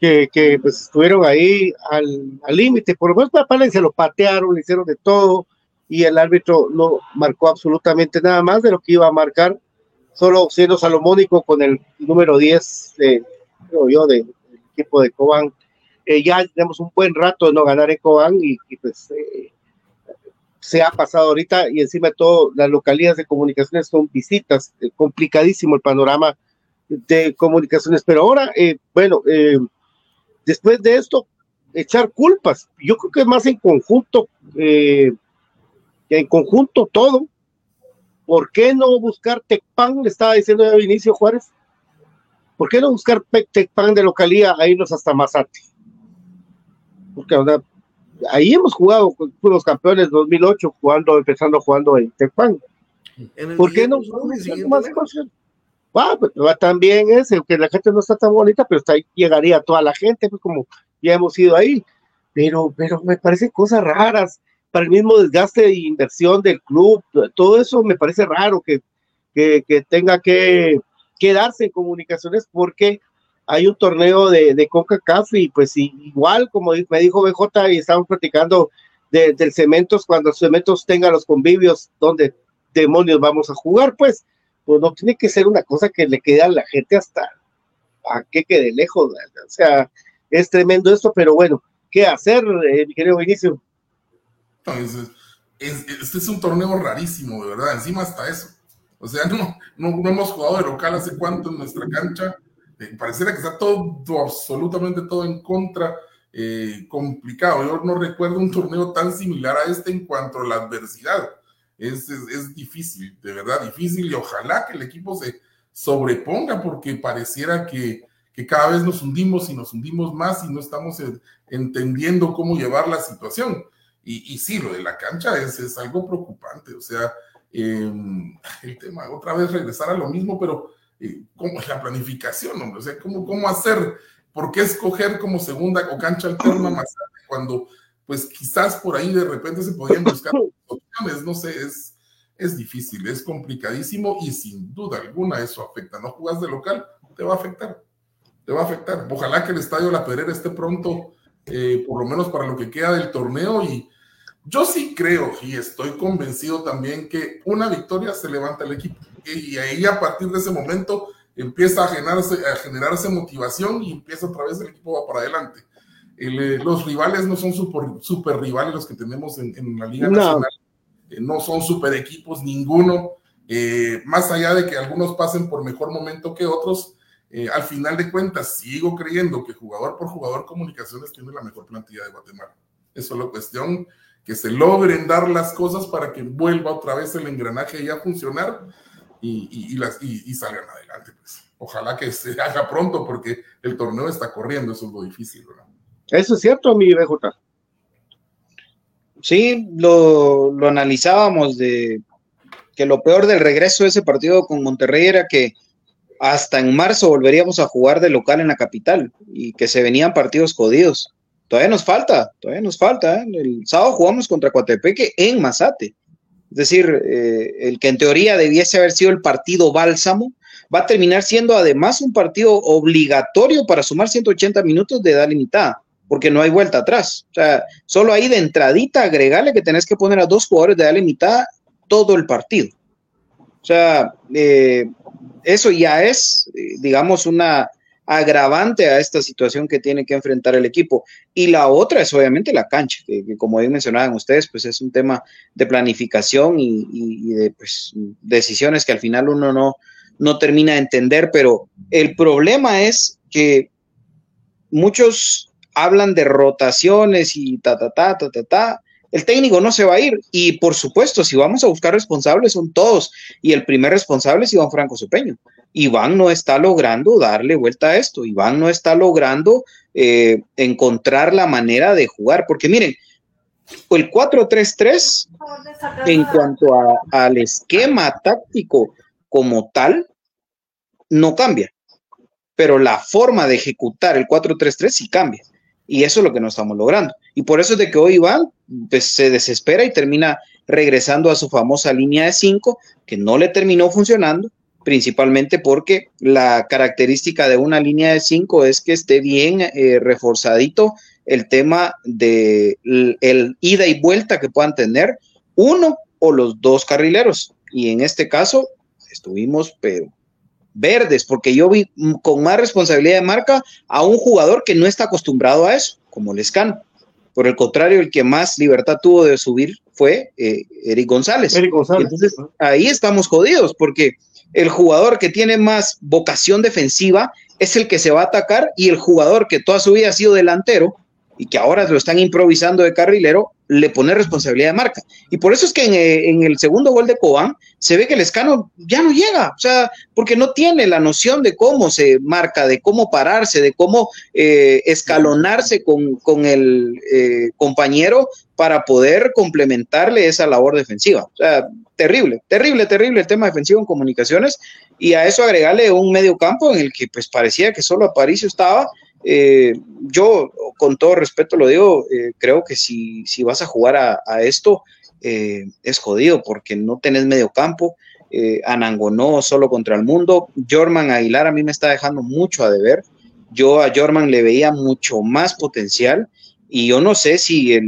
que, que pues estuvieron ahí al límite. Por lo menos para Palencia lo patearon, le hicieron de todo y el árbitro no marcó absolutamente nada más de lo que iba a marcar, solo siendo salomónico con el número 10, de, creo yo, del equipo de Cobán eh, ya tenemos un buen rato de no ganar en y, pues eh, se ha pasado ahorita y encima de todo las localidades de comunicaciones son visitas, eh, complicadísimo el panorama de comunicaciones, pero ahora, bueno, después de esto, echar culpas, yo creo que es más en conjunto, en conjunto todo, ¿por qué no buscar Tecpan? Le estaba diciendo a Vinicio Juárez, ¿por qué no buscar Tecpan de localía a irnos hasta Mazate? Porque ahí hemos jugado, fuimos campeones 2008 jugando, empezando jugando en Tecpan. ¿Por qué no? más? Ah, pues también ese, que la gente no está tan bonita, pero está, llegaría toda la gente, pues como ya hemos ido ahí. Pero, pero me parecen cosas raras para el mismo desgaste de inversión del club, todo eso me parece raro que, que, que tenga que quedarse en comunicaciones porque hay un torneo de, de CONCACAF y pues igual, como me dijo BJ, y estamos platicando de, del Cementos, cuando Cementos tenga los convivios, donde demonios vamos a jugar, pues, pues no tiene que ser una cosa que le quede a la gente hasta a que quede lejos, o sea, es tremendo esto, pero bueno, ¿qué hacer, eh, mi querido Vinicio? este es un torneo rarísimo, de verdad, encima hasta eso. O sea, (laughs) no, no, no hemos jugado de local hace cuánto en nuestra cancha pareciera que está todo, absolutamente todo en contra, eh, complicado. Yo no recuerdo un torneo tan similar a este en cuanto a la adversidad. Es, es, difícil, de verdad difícil, y ojalá que el equipo se sobreponga porque pareciera que, que cada vez nos hundimos y nos hundimos más y no estamos entendiendo cómo llevar la situación. Y, y, sí, lo de la cancha es, es algo preocupante, o sea, em, el tema, otra vez regresar a lo mismo, pero cómo es la planificación, hombre, o sea, cómo, cómo hacer, por qué escoger como segunda o cancha alterna más cuando, pues quizás por ahí de repente se podrían buscar (coughs) opciones, no sé, es, es difícil, es complicadísimo y sin duda alguna eso afecta, no jugas de local, te va a afectar, te va a afectar. Ojalá que el estadio La Pedrera esté pronto, eh, por lo menos para lo que queda del torneo y yo sí creo y estoy convencido también que una victoria se levanta el equipo y ahí a partir de ese momento empieza a generarse, a generarse motivación y empieza otra vez el equipo va para adelante. Eh, los rivales no son super, super, rivales los que tenemos en, la Liga Nacional, eh, no son super equipos ninguno, eh, más allá de que algunos pasen por mejor momento que otros, al final de cuentas sigo creyendo que jugador por jugador Comunicaciones tiene la mejor plantilla de Guatemala. Es solo cuestión que se logren dar las cosas para que vuelva otra vez el engranaje ya a funcionar y, las, y, salgan adelante. Pues. Ojalá que se (laughs) haga pronto porque el torneo está corriendo, eso es lo difícil. Eso es cierto, mi BJ. Sí, lo, lo analizábamos de que lo peor del regreso de ese partido con Monterrey era que hasta en marzo volveríamos a jugar de local en la capital y que se venían partidos jodidos. Todavía nos falta, todavía nos falta. ¿eh? El sábado jugamos contra Coatepeque en Mazate. Es decir, eh, el que en teoría debiese haber sido el partido bálsamo, va a terminar siendo además un partido obligatorio para sumar 180 minutos de edad limitada, porque no hay vuelta atrás. O sea, solo ahí de entradita agregarle que tenés que poner a dos jugadores de edad limitada todo el partido. O sea, eh, eso ya es, eh, digamos, una agravante a esta situación que tiene que enfrentar el equipo. Y la otra es obviamente la cancha, que, como bien mencionaban ustedes, pues es un tema de planificación y, de pues, decisiones que al final uno no, no termina de entender, pero el problema es que muchos hablan de rotaciones y ta, ta, ta, ta, ta, ta, el técnico no se va a ir. Y por supuesto, si vamos a buscar responsables, son todos. Y el primer responsable es Iván Franco Sopeño. Iván no está logrando darle vuelta a esto. Iván no está logrando eh, encontrar la manera de jugar. Porque miren, el 4-3-3, en cuanto al esquema táctico como tal, no cambia. Pero la forma de ejecutar el 4-3-3 sí cambia. Y eso es lo que no estamos logrando. Y por eso es de que hoy Iván pues, se desespera y termina regresando a su famosa línea de 5, que no le terminó funcionando, principalmente porque la característica de una línea de 5 es que esté bien eh, reforzadito el tema de el, ida y vuelta que puedan tener uno o los dos carrileros. Y en este caso estuvimos, pero verdes, porque yo vi con más responsabilidad de marca a un jugador que no está acostumbrado a eso, como Lescano. Por el contrario, el que más libertad tuvo de subir fue eh, Eric González. Eric González. Entonces, ahí estamos jodidos, porque el jugador que tiene más vocación defensiva es el que se va a atacar y el jugador que toda su vida ha sido delantero y que ahora lo están improvisando de carrilero, le pone responsabilidad de marca. Y por eso es que en, eh, en, el segundo gol de Cobán se ve que el escano ya no llega, o sea, porque no tiene la noción de cómo se marca, de cómo pararse, de cómo eh, escalonarse con, con el eh, compañero para poder complementarle esa labor defensiva. O sea, terrible, terrible, terrible el tema defensivo en comunicaciones y a eso agregarle un medio campo en el que pues parecía que solo Aparicio estaba eh, yo, con todo respeto lo digo, eh, creo que si, si, vas a jugar a, esto, eh, es jodido porque no tenés medio campo. Anangonó solo contra el mundo. Jorman Aguilar a mí me está dejando mucho a deber. Yo a Jorman le veía mucho más potencial y yo no sé si el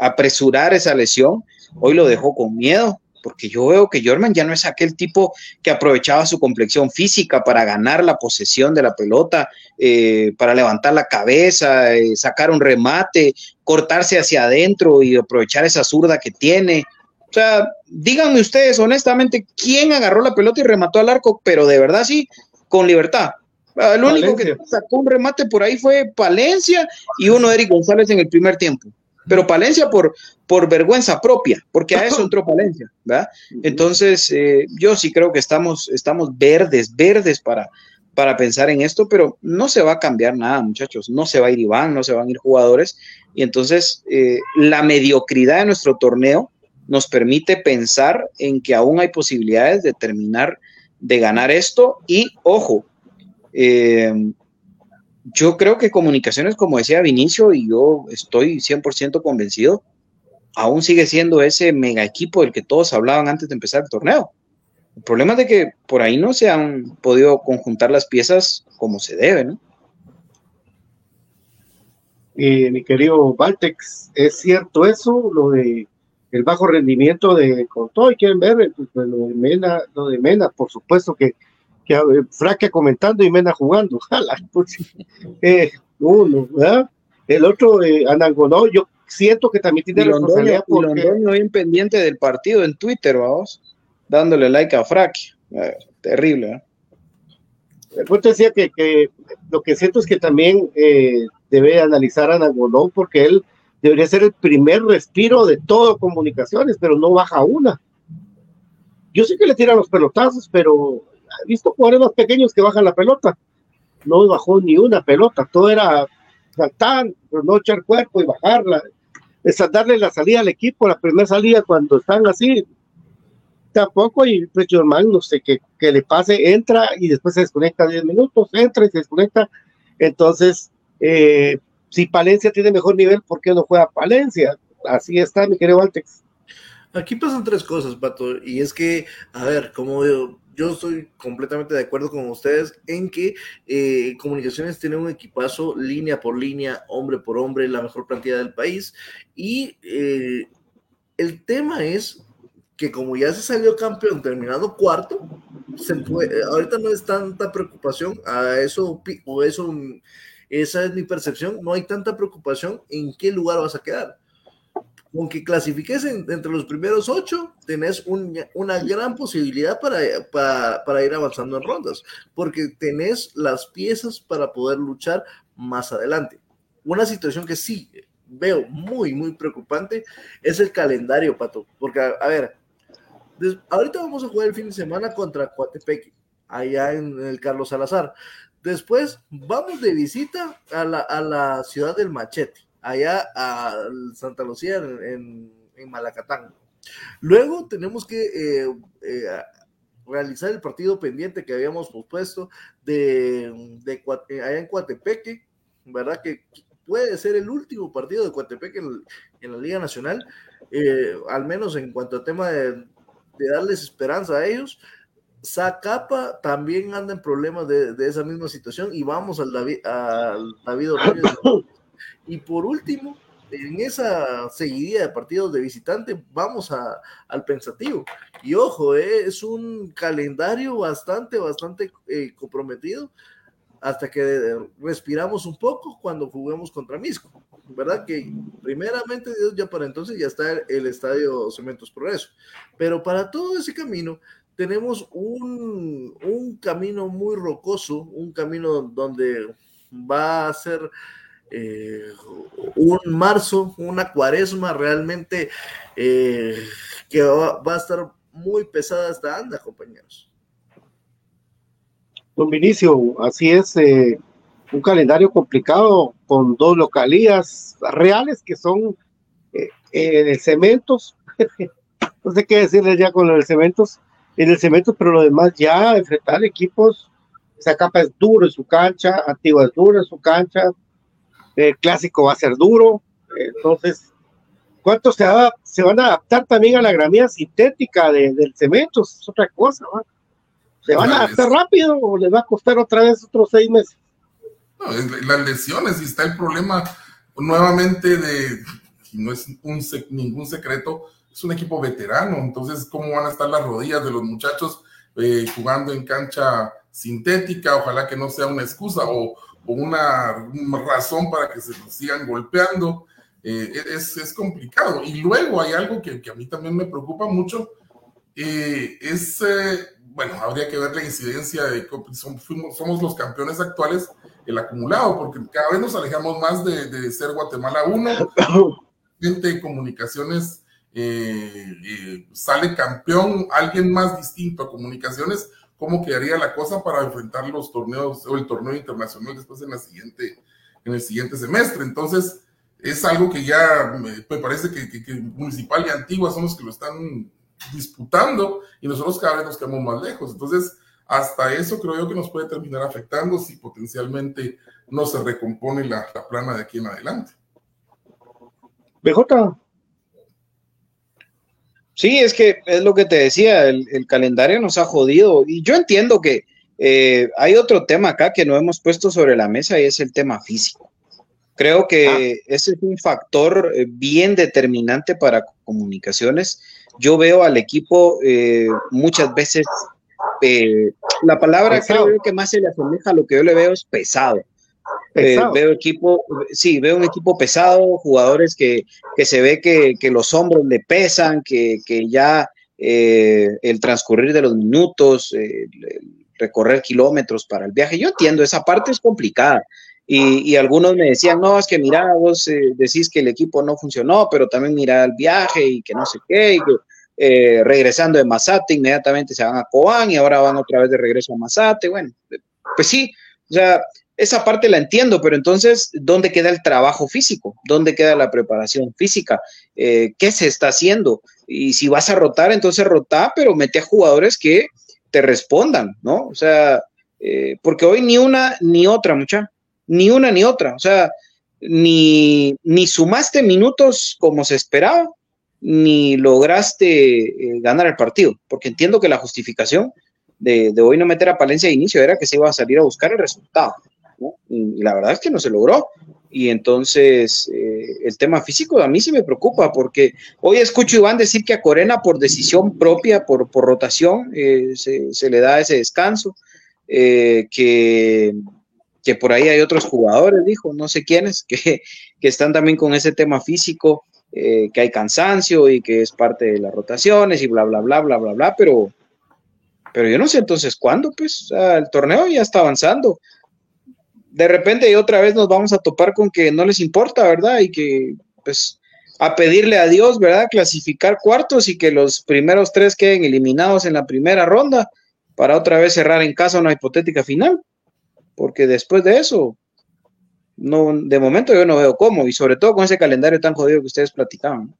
apresurar esa lesión hoy lo dejó con miedo porque yo veo que Jorman ya no es aquel tipo que aprovechaba su complexión física para ganar la posesión de la pelota, eh, para levantar la cabeza, eh, sacar un remate, cortarse hacia adentro y aprovechar esa zurda que tiene. O sea, díganme ustedes honestamente quién agarró la pelota y remató al arco, pero de verdad sí, con libertad. Ah, el único que sacó un remate por ahí fue Palencia y uno Eric González en el primer tiempo pero Palencia por, por vergüenza propia, porque a eso (laughs) entró Palencia, ¿verdad? Entonces, eh, yo sí creo que estamos, estamos verdes, verdes para, para pensar en esto, pero no se va a cambiar nada, muchachos, no se va a ir Iván, no se van a ir jugadores, y entonces eh, la mediocridad de nuestro torneo nos permite pensar en que aún hay posibilidades de terminar de ganar esto, y ojo, eh, yo creo que comunicaciones, como decía Vinicio, y yo estoy 100% convencido, aún sigue siendo ese mega equipo del que todos hablaban antes de empezar el torneo. El problema es de que por ahí no se han podido conjuntar las piezas como se debe, ¿no? Eh, mi querido Valtex, ¿es cierto eso? Lo de el bajo rendimiento de todo y quieren ver pues, lo de Mena, lo de Mena, por supuesto que que eh, Fraque comentando y Mena jugando. (laughs) Pues, eh, uno, ¿verdad? El otro, eh, Anangonó, yo siento que también tiene responsabilidad porque... Londoño bien pendiente del partido en Twitter, vamos, dándole like a Fraque. Eh, terrible, ¿eh? El punto decía que, que, lo que siento es que también debe analizar a porque él debería ser el primer respiro de todo comunicaciones, pero no baja una. Yo sé que le tiran los pelotazos, pero visto jugadores más pequeños que bajan la pelota. No bajó ni una pelota, todo era saltar, no echar cuerpo y bajarla. Es darle la salida al equipo, la primera salida cuando están así. Tampoco, y pues Germán, no sé, que, que le pase, entra y después se desconecta 10 minutos, entra y se desconecta. Entonces, eh, si Palencia tiene mejor nivel, ¿por qué no juega Palencia? Así está, mi querido Altex. Aquí pasan tres cosas, Pato, y es que, a ver, como yo, estoy completamente de acuerdo con ustedes en que eh, Comunicaciones tiene un equipazo línea por línea, hombre por hombre, la mejor plantilla del país, y eh, el tema es que como ya se salió campeón terminado cuarto, ahorita no es tanta preocupación a eso, o eso esa es mi percepción. No hay tanta preocupación en qué lugar vas a quedar. Con que clasifiques entre los primeros ocho, tenés una gran posibilidad para, ir avanzando en rondas, porque tenés las piezas para poder luchar más adelante. Una situación que sí veo muy, muy preocupante es el calendario, Pato, porque, a, ver, ahorita vamos a jugar el fin de semana contra Coatepeque, allá en el Carlos Salazar. Después vamos de visita a la, ciudad del Machete, allá a Santa Lucía en, Malacatán. Luego tenemos que eh, eh, realizar el partido pendiente que habíamos propuesto de, de, allá en Coatepeque, ¿verdad? Que puede ser el último partido de Coatepeque en, la Liga Nacional, eh, al menos en cuanto a tema de, de darles esperanza a ellos. Zacapa también anda en problemas de, esa misma situación y vamos al David, al David (coughs) Y por último, en esa seguidilla de partidos de visitante, vamos a, al pensativo. Y ojo, eh, es un calendario bastante, bastante eh, comprometido hasta que respiramos un poco cuando juguemos contra Misco. ¿Verdad? Que primeramente ya para entonces ya está el, el estadio Cementos Progreso. Pero para todo ese camino tenemos un, camino muy rocoso, un camino donde va a ser eh, un marzo, una cuaresma realmente eh, que va, a estar muy pesada esta anda, compañeros. Don Vinicio, así es, eh, un calendario complicado con dos localías reales que son en el cementos, (laughs) no sé qué decirles ya con los cementos, en el cemento, pero lo demás ya enfrentar equipos, esa capa es duro en su cancha, Antigua es duro en su cancha, el clásico va a ser duro, entonces, ¿cuántos se, se van a adaptar también a la gramía sintética del cemento? Es otra cosa, ¿Se van a adaptar rápido o les va a costar otra vez otros seis meses? No, las lesiones y está el problema nuevamente de, no es un, ningún secreto, es un equipo veterano, entonces cómo van a estar las rodillas de los muchachos eh, jugando en cancha sintética, ojalá que no sea una excusa o, una, razón para que se sigan golpeando. Eh, es, es, complicado. Y luego hay algo que, que, a mí también me preocupa mucho, eh, es, bueno, habría que ver la incidencia de somos, somos los campeones actuales, el acumulado, porque cada vez nos alejamos más de, de ser Guatemala 1, (coughs) gente comunicaciones eh, sale campeón alguien más distinto a comunicaciones, ¿cómo quedaría la cosa para enfrentar los torneos o el torneo internacional después en, la siguiente, en el siguiente semestre? Entonces, es algo que ya me, parece que, Municipal y Antigua son los que lo están disputando y nosotros cada vez nos quedamos más lejos. Entonces, hasta eso creo yo que nos puede terminar afectando si potencialmente no se recompone la, la plana de aquí en adelante. BJ, Sí, es que es lo que te decía, el, calendario nos ha jodido y yo entiendo que eh, hay otro tema acá que no hemos puesto sobre la mesa y es el tema físico. Creo que ah. ese es un factor eh, bien determinante para comunicaciones. Yo veo al equipo eh, muchas veces, la palabra creo que más se le asemeja a lo que yo le veo es pesado. Eh, veo equipo, sí, veo un equipo pesado, jugadores que, se ve que, los hombros le pesan, que, ya eh, el transcurrir de los minutos, recorrer kilómetros para el viaje. Yo entiendo, esa parte es complicada. Y, algunos me decían, no, es que mira, vos eh, decís que el equipo no funcionó, pero también mira el viaje y que no sé qué, y que eh, regresando de Masate, inmediatamente se van a Cobán y ahora van otra vez de regreso a Masate. Bueno, pues sí, o sea, esa parte la entiendo, pero entonces, ¿dónde queda el trabajo físico? ¿Dónde queda la preparación física? Eh, ¿Qué se está haciendo? Y si vas a rotar, entonces rota, pero mete a jugadores que te respondan, ¿no? O sea, eh, porque hoy ni una ni otra, mucha, ni una ni otra, o sea, ni, ni sumaste minutos como se esperaba, ni lograste eh, ganar el partido, porque entiendo que la justificación de, hoy no meter a Palencia de inicio era que se iba a salir a buscar el resultado, y, la verdad es que no se logró. Y entonces eh, el tema físico a mí sí me preocupa, porque hoy escucho a Iván decir que a Corena por decisión propia, por, por rotación, eh, se, le da ese descanso, que, que por ahí hay otros jugadores, dijo, no sé quiénes, (laughs) que, que están también con ese tema físico. Eh, que hay cansancio y que es parte de las rotaciones y bla, bla, bla, bla, bla, bla, pero, pero yo no sé entonces cuándo, pues, el torneo ya está avanzando. De repente y otra vez nos vamos a topar con que no les importa, ¿verdad? Y que, pues, a pedirle a Dios, ¿verdad? Clasificar cuartos y que los primeros tres queden eliminados en la primera ronda para otra vez cerrar en casa una hipotética final. Porque después de eso, no, de momento yo no veo cómo, y sobre todo con ese calendario tan jodido que ustedes platicaban.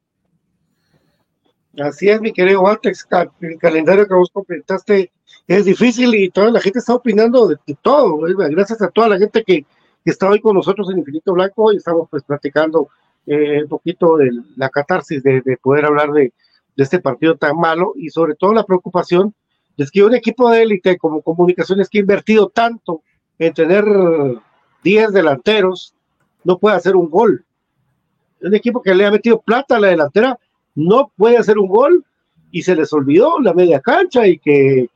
Así es, mi querido Walter, el calendario que vos comentaste es difícil y toda la gente está opinando de, todo. Gracias a toda la gente que, está hoy con nosotros en Infinito Blanco y estamos pues platicando eh, un poquito de la catarsis de, poder hablar de, de, este partido tan malo y sobre todo la preocupación es que un equipo de élite como comunicaciones que ha invertido tanto en tener 10 delanteros, no puede hacer un gol. Un equipo que le ha metido plata a la delantera no puede hacer un gol y se les olvidó la media cancha y que,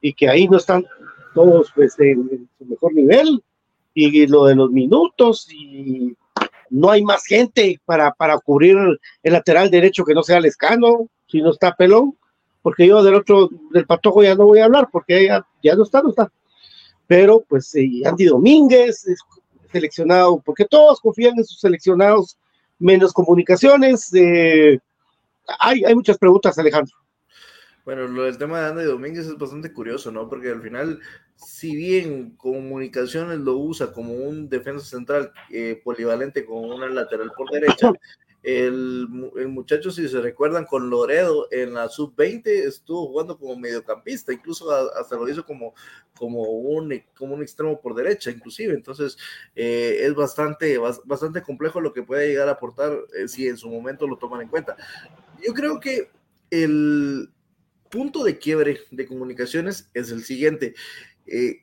y que ahí no están todos pues, en, su mejor nivel y lo de los minutos y no hay más gente para, para cubrir el lateral derecho que no sea Lescano, si no está Pelón, porque yo del otro, del Patojo ya no voy a hablar, porque ya, ya no está, no está pero pues eh, Andy Domínguez es seleccionado, porque todos confían en sus seleccionados, menos comunicaciones. Eh, hay, hay muchas preguntas, Alejandro. Bueno, lo del tema de Andy Domínguez es bastante curioso, ¿no? Porque al final, si bien comunicaciones lo usa como un defensa central eh, polivalente con una lateral por derecha, el, muchacho, si se recuerdan, con Loredo en la sub-20 estuvo jugando como mediocampista, incluso hasta lo hizo como, como, un, como un extremo por derecha, inclusive. Entonces, eh, es bastante, bastante complejo lo que puede llegar a aportar eh, si en su momento lo toman en cuenta. Yo creo que el punto de quiebre de comunicaciones es el siguiente. Eh,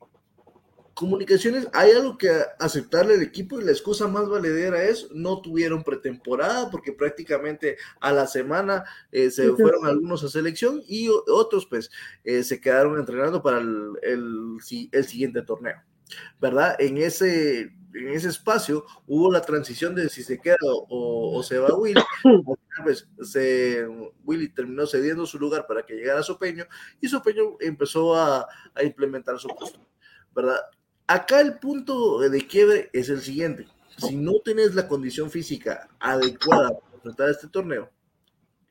comunicaciones, hay algo que aceptarle al equipo y la excusa más valedera es no tuvieron pretemporada porque prácticamente a la semana eh, se fueron algunos a selección y otros pues eh, se quedaron entrenando para el, el, siguiente torneo, ¿verdad? En ese, en ese espacio hubo la transición de si se queda o, se va Willy, (coughs) pues, se, Willy terminó cediendo su lugar para que llegara Sopeño y Sopeño empezó a, a implementar su puesto. ¿verdad? Acá el punto de quiebre es el siguiente. Si no tenés la condición física adecuada para enfrentar este torneo,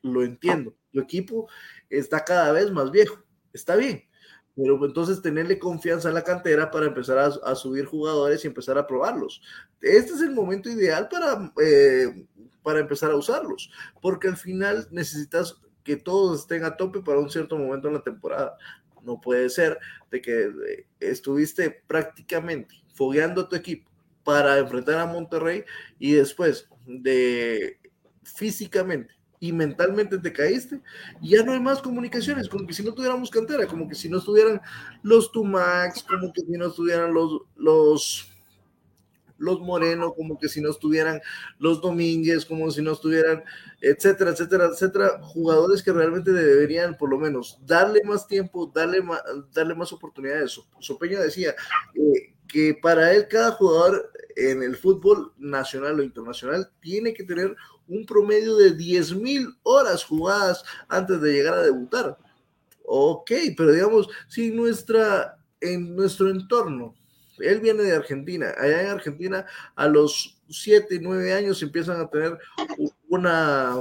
lo entiendo. Tu equipo está cada vez más viejo. Está bien. Pero entonces tenerle confianza en la cantera para empezar a, subir jugadores y empezar a probarlos. Este es el momento ideal para, eh, para empezar a usarlos. Porque al final necesitas que todos estén a tope para un cierto momento en la temporada. No puede ser de que eh, estuviste prácticamente fogueando a tu equipo para enfrentar a Monterrey y después de físicamente y mentalmente te caíste, y ya no hay más comunicaciones, como que si no tuviéramos cantera, como que si no estuvieran los Tumax, como que si no estuvieran los, los los Moreno, como que si no estuvieran los Domínguez, como si no estuvieran, etcétera, etcétera, etcétera, jugadores que realmente deberían por lo menos darle más tiempo, darle más, darle más oportunidades. Sopeño decía que para él cada jugador en el fútbol nacional o internacional tiene que tener un promedio de 10 mil horas jugadas antes de llegar a debutar. Ok, pero digamos, si nuestra, en nuestro entorno él viene de Argentina. Allá en Argentina, a los 7, 9 años empiezan a tener una,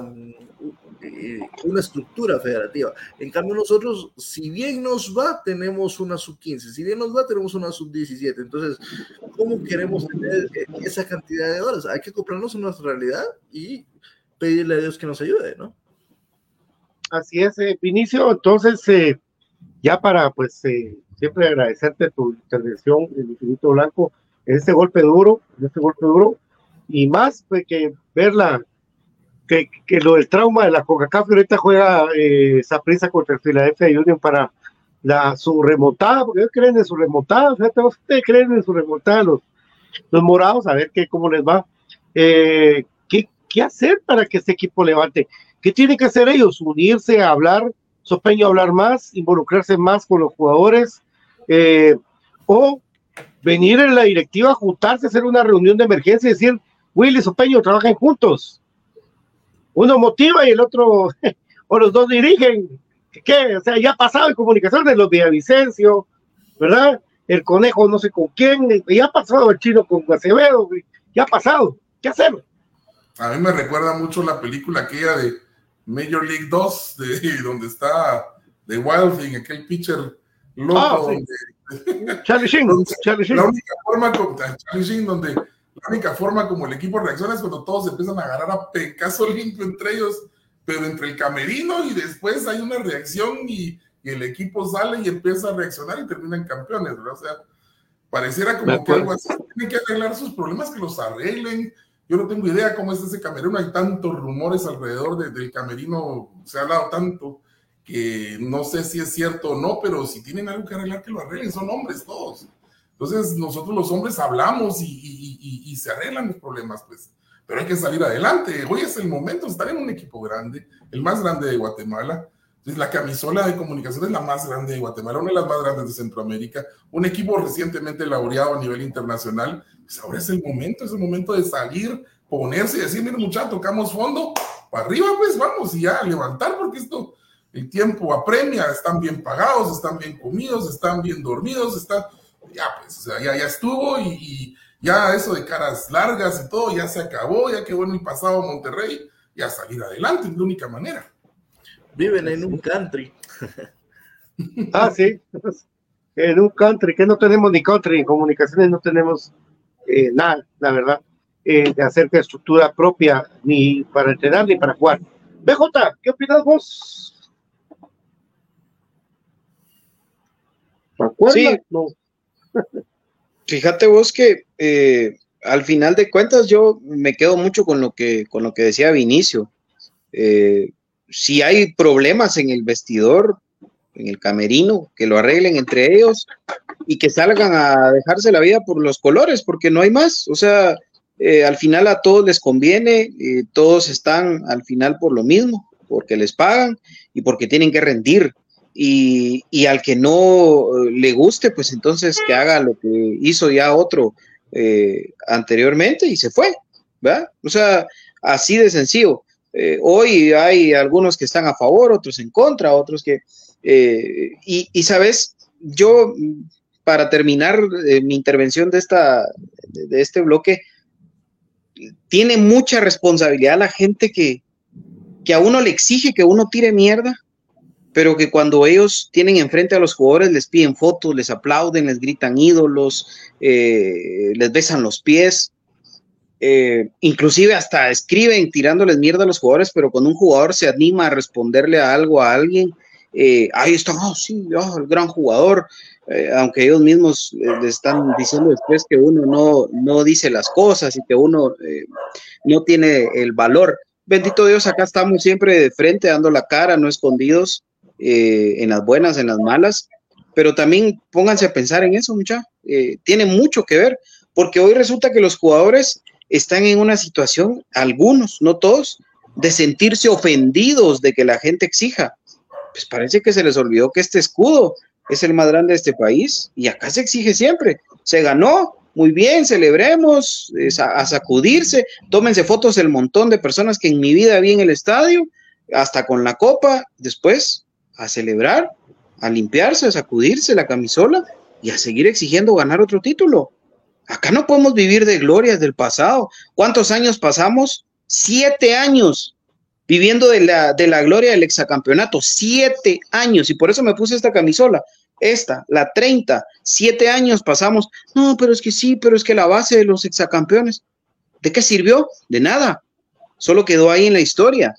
eh, una estructura federativa. En cambio, nosotros, si bien nos va, tenemos una sub-15. Si bien nos va, tenemos una sub-17. Entonces, ¿cómo queremos tener esa cantidad de horas? Hay que comprarnos en nuestra realidad y pedirle a Dios que nos ayude, ¿no? Así es, eh, Vinicio. Entonces, eh, ya para, pues, siempre agradecerte tu intervención, el infinito blanco, en este golpe duro, en este golpe duro, y más pues, que verla, que, que, lo del trauma de la Coca-Cola, ahorita juega eh, esa prisa contra el Philadelphia Union para la, su remontada, porque ellos creen en su remontada, fíjate, ustedes creen en su remontada, los, los morados, a ver qué, cómo les va. Eh, ¿qué, ¿Qué hacer para que este equipo levante? ¿Qué tienen que hacer ellos? Unirse a hablar, Sopeño hablar más, involucrarse más con los jugadores, eh, o venir en la directiva, juntarse, hacer una reunión de emergencia y decir, Willy Sopeño trabajan juntos. Uno motiva y el otro, (laughs) o los dos dirigen. ¿Qué? O sea, ya ha pasado en comunicaciones los Villavicencio, ¿verdad? El conejo no sé con quién, ya ha pasado el chino con Acevedo, ya ha pasado. ¿Qué hacer? A mí me recuerda mucho la película aquella de Major League 2, de, (laughs) donde está de Wild Thing, aquel pitcher loco. Ah, (laughs) Charlie Sheen, La única forma como, donde la única forma como el equipo reacciona es cuando todos empiezan a agarrar a pecaso limpio entre ellos, pero entre el camerino y después hay una reacción y, el equipo sale y empieza a reaccionar y terminan campeones, ¿verdad? O sea, pareciera como que algo así. Tienen que arreglar sus problemas, que los arreglen. Yo no tengo idea cómo es ese camerino. Hay tantos rumores alrededor del camerino, se ha hablado tanto que no sé si es cierto o no, pero si tienen algo que arreglar, que lo arreglen, son hombres todos. Entonces nosotros los hombres hablamos y, se arreglan los problemas, pues. Pero hay que salir adelante. Hoy es el momento, estar en un equipo grande, el más grande de Guatemala. Entonces, la camisola de comunicación es la más grande de Guatemala, una de las más grandes de Centroamérica, un equipo recientemente laureado a nivel internacional. Pues ahora es el momento, es el momento de salir, ponerse y decir, mire muchachos, tocamos fondo, para arriba pues vamos y ya levantar, porque esto el tiempo apremia, están bien pagados, están bien comidos, están bien dormidos, está, ya pues, o sea, ya, ya estuvo y, ya eso de caras largas y todo ya se acabó, ya quedó en el pasado Monterrey, ya salir adelante, es la única manera. Viven en un country. (laughs) ah, sí, en un country, que no tenemos ni country, en comunicaciones no tenemos eh, nada, la verdad, eh, de hacer estructura propia, ni para entrenar ni para jugar. BJ, ¿qué opinas vos? Sí. Fíjate vos que eh, al final de cuentas yo me quedo mucho con lo que, con lo que decía Vinicio. Eh, si hay problemas en el vestidor, en el camerino, que lo arreglen entre ellos y que salgan a dejarse la vida por los colores, porque no hay más. O sea, eh, al final a todos les conviene, todos están al final por lo mismo, porque les pagan y porque tienen que rendir y, al que no eh, le guste, pues entonces que haga lo que hizo ya otro eh, anteriormente y se fue, ¿verdad? O sea, así de sencillo. Eh, hoy hay algunos que están a favor, otros en contra, otros que... y, sabes, yo, para terminar mi intervención de, esta, de este bloque, tiene mucha responsabilidad la gente que, que a uno le exige que uno tire mierda pero que cuando ellos tienen enfrente a los jugadores les piden fotos, les aplauden, les gritan ídolos, eh, les besan los pies, eh, inclusive hasta escriben tirándoles mierda a los jugadores, pero cuando un jugador se anima a responderle a algo a alguien, eh, ahí están, oh sí, oh, el gran jugador, aunque ellos mismos les están diciendo después que uno no, no dice las cosas y que uno no tiene el valor. Bendito Dios, acá estamos siempre de frente, dando la cara, no escondidos. Eh, en las buenas, en las malas, pero también pónganse a pensar en eso, mucha. Eh, tiene mucho que ver, porque hoy resulta que los jugadores están en una situación, algunos, no todos, de sentirse ofendidos de que la gente exija. Pues parece que se les olvidó que este escudo es el más grande de este país y acá se exige siempre. Se ganó, muy bien, celebremos, a, sacudirse, tómense fotos del montón de personas que en mi vida vi en el estadio, hasta con la copa, después a celebrar, a limpiarse, a sacudirse la camisola y a seguir exigiendo ganar otro título. Acá no podemos vivir de glorias del pasado. ¿Cuántos años pasamos? Siete años viviendo de la, de la gloria del exacampeonato. Siete años. Y por eso me puse esta camisola. Esta, la 30. Siete años pasamos. No, pero es que sí, pero es que la base de los exacampeones. ¿De qué sirvió? De nada. Solo quedó ahí en la historia.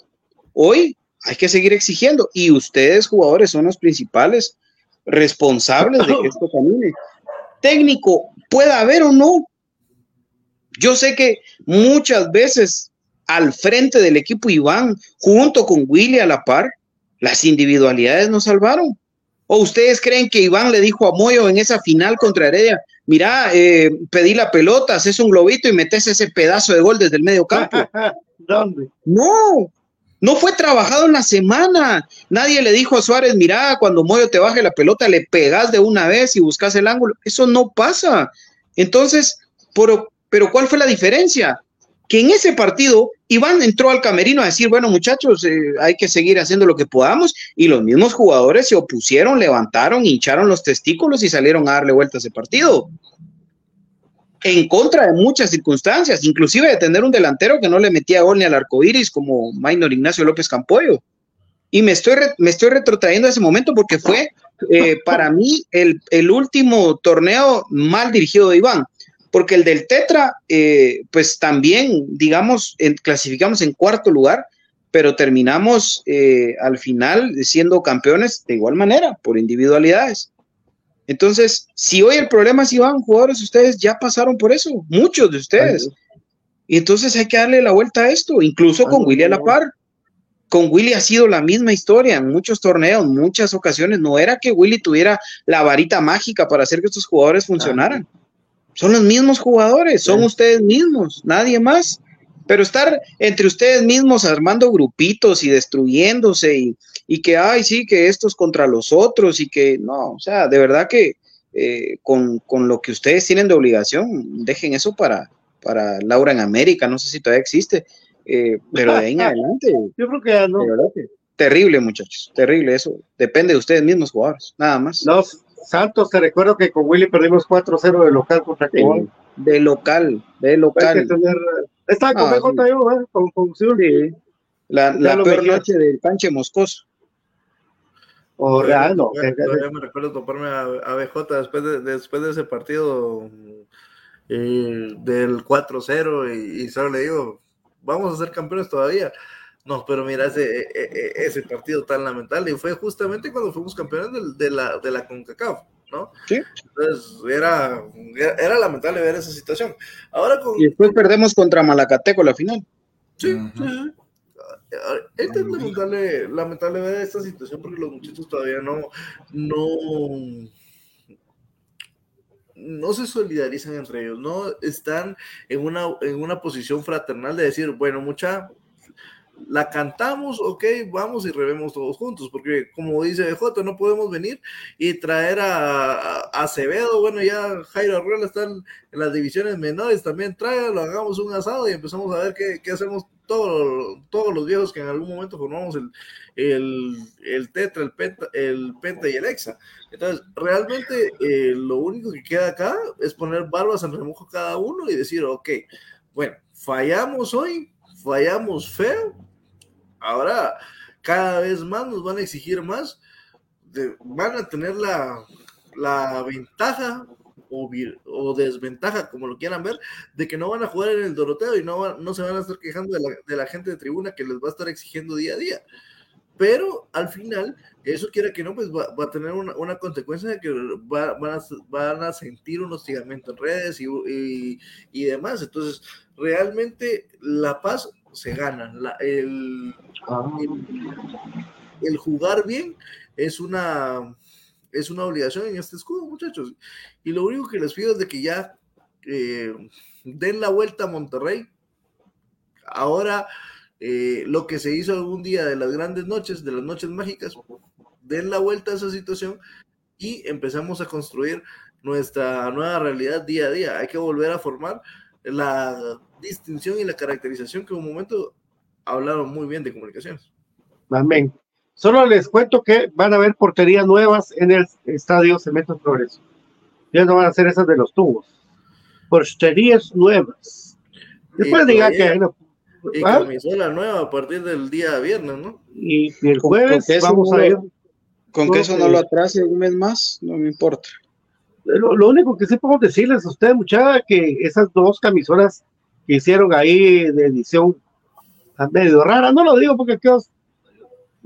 Hoy hay que seguir exigiendo. Y ustedes, jugadores, son los principales responsables de que (laughs) esto camine. Técnico, pueda haber o no. Yo sé que muchas veces al frente del equipo Iván, junto con Willy a la par, las individualidades nos salvaron. ¿O ustedes creen que Iván le dijo a Moyo en esa final contra Heredia, mira, eh, pedí la pelota, haces un globito y metes ese pedazo de gol desde el medio campo? (laughs) ¿Dónde? No, no fue trabajado en la semana. Nadie le dijo a Suárez, mira, cuando Moyo te baje la pelota, le pegas de una vez y buscas el ángulo. Eso no pasa. Entonces, pero, pero ¿cuál fue la diferencia? Que en ese partido Iván entró al camerino a decir, bueno muchachos, eh, hay que seguir haciendo lo que podamos y los mismos jugadores se opusieron, levantaron, hincharon los testículos y salieron a darle vuelta a ese partido en contra de muchas circunstancias, inclusive de tener un delantero que no le metía gol ni al arco iris como Maynor Ignacio López Campoyo. Y me estoy, me estoy retrotrayendo a ese momento porque fue eh, para mí el, el, último torneo mal dirigido de Iván, porque el del Tetra, eh, pues también, digamos, en, clasificamos en cuarto lugar, pero terminamos eh, al final siendo campeones de igual manera, por individualidades. Entonces, si hoy el problema es Iván, jugadores, ustedes ya pasaron por eso, muchos de ustedes. Y entonces hay que darle la vuelta a esto, incluso con Willy a la par. Con Willy ha sido la misma historia en muchos torneos, muchas ocasiones. No era que Willy tuviera la varita mágica para hacer que estos jugadores funcionaran. Son los mismos jugadores, son ustedes mismos, nadie más. Pero estar entre ustedes mismos armando grupitos y destruyéndose y, y que, ay, sí, que estos contra los otros y que, no, o sea, de verdad que eh, con, con, lo que ustedes tienen de obligación, dejen eso para, para Laura en América, no sé si todavía existe, eh, pero de ahí en (laughs) adelante. Yo creo que ya no. terrible, muchachos, terrible eso. Depende de ustedes mismos, jugadores, nada más. No, Santos, te recuerdo que con Willy perdimos 4-0 de local contra Cobol. De local, de local. Tener, estaba con ah, BJ yo, ¿eh? con, con sí. La, la peor noche del Panche Moscoso. O real, no. Todavía me recuerdo toparme a, a, BJ después de, después de ese partido eh, del 4-0 y, y, solo le digo, vamos a ser campeones todavía. No, pero mira, ese, e, e, ese partido tan lamentable y fue justamente cuando fuimos campeones de, de la, de la CONCACAF, ¿no? Sí. Entonces era, era, lamentable ver esa situación. Ahora con, y después perdemos contra Malacateco la final. Sí, uh -huh. sí. Es lamentable, lamentable ver esta situación porque los muchachos todavía no, no, no se solidarizan entre ellos, no están en una, en una posición fraternal de decir, bueno, mucha, la cantamos, ok, vamos y revemos todos juntos, porque como dice J, no podemos venir y traer a, Acevedo, bueno, ya Jairo Arreola está en, las divisiones menores, también lo hagamos un asado y empezamos a ver qué, qué hacemos todos, todos los viejos que en algún momento formamos el, el, tetra, el penta, el penta y el hexa. Entonces, realmente eh, lo único que queda acá es poner barbas en remojo cada uno y decir, ok, bueno, fallamos hoy, fallamos feo, ahora cada vez más nos van a exigir más, van a tener la, la ventaja o, o, desventaja, como lo quieran ver, de que no van a jugar en el Doroteo y no, van, no se van a estar quejando de la, de la, gente de tribuna que les va a estar exigiendo día a día. Pero al final, eso quiera que no, pues va, va a tener una, una, consecuencia de que va, van, a, van, a, sentir un hostigamiento en redes y, y, y, demás. Entonces, realmente la paz se gana. La, el, el, el jugar bien es una es una obligación en este escudo, muchachos. Y lo único que les pido es de que ya eh, den la vuelta a Monterrey. Ahora, eh, lo que se hizo algún día de las grandes noches, de las noches mágicas, den la vuelta a esa situación y empezamos a construir nuestra nueva realidad día a día. Hay que volver a formar la distinción y la caracterización que en un momento hablaron muy bien de comunicaciones. Amén. Solo les cuento que van a haber porterías nuevas en el estadio Cemento Progreso. Ya no van a ser esas de los tubos. Porcherías nuevas. Después diga que y ¿Ah? camisola nueva a partir del día viernes, ¿no? Y, el jueves vamos a ir. Con que eso no lo atrase un mes más, no me importa. Lo, único que sí podemos decirles a ustedes, muchachos, que esas dos camisolas que hicieron ahí de edición medio rara, no lo digo porque aquí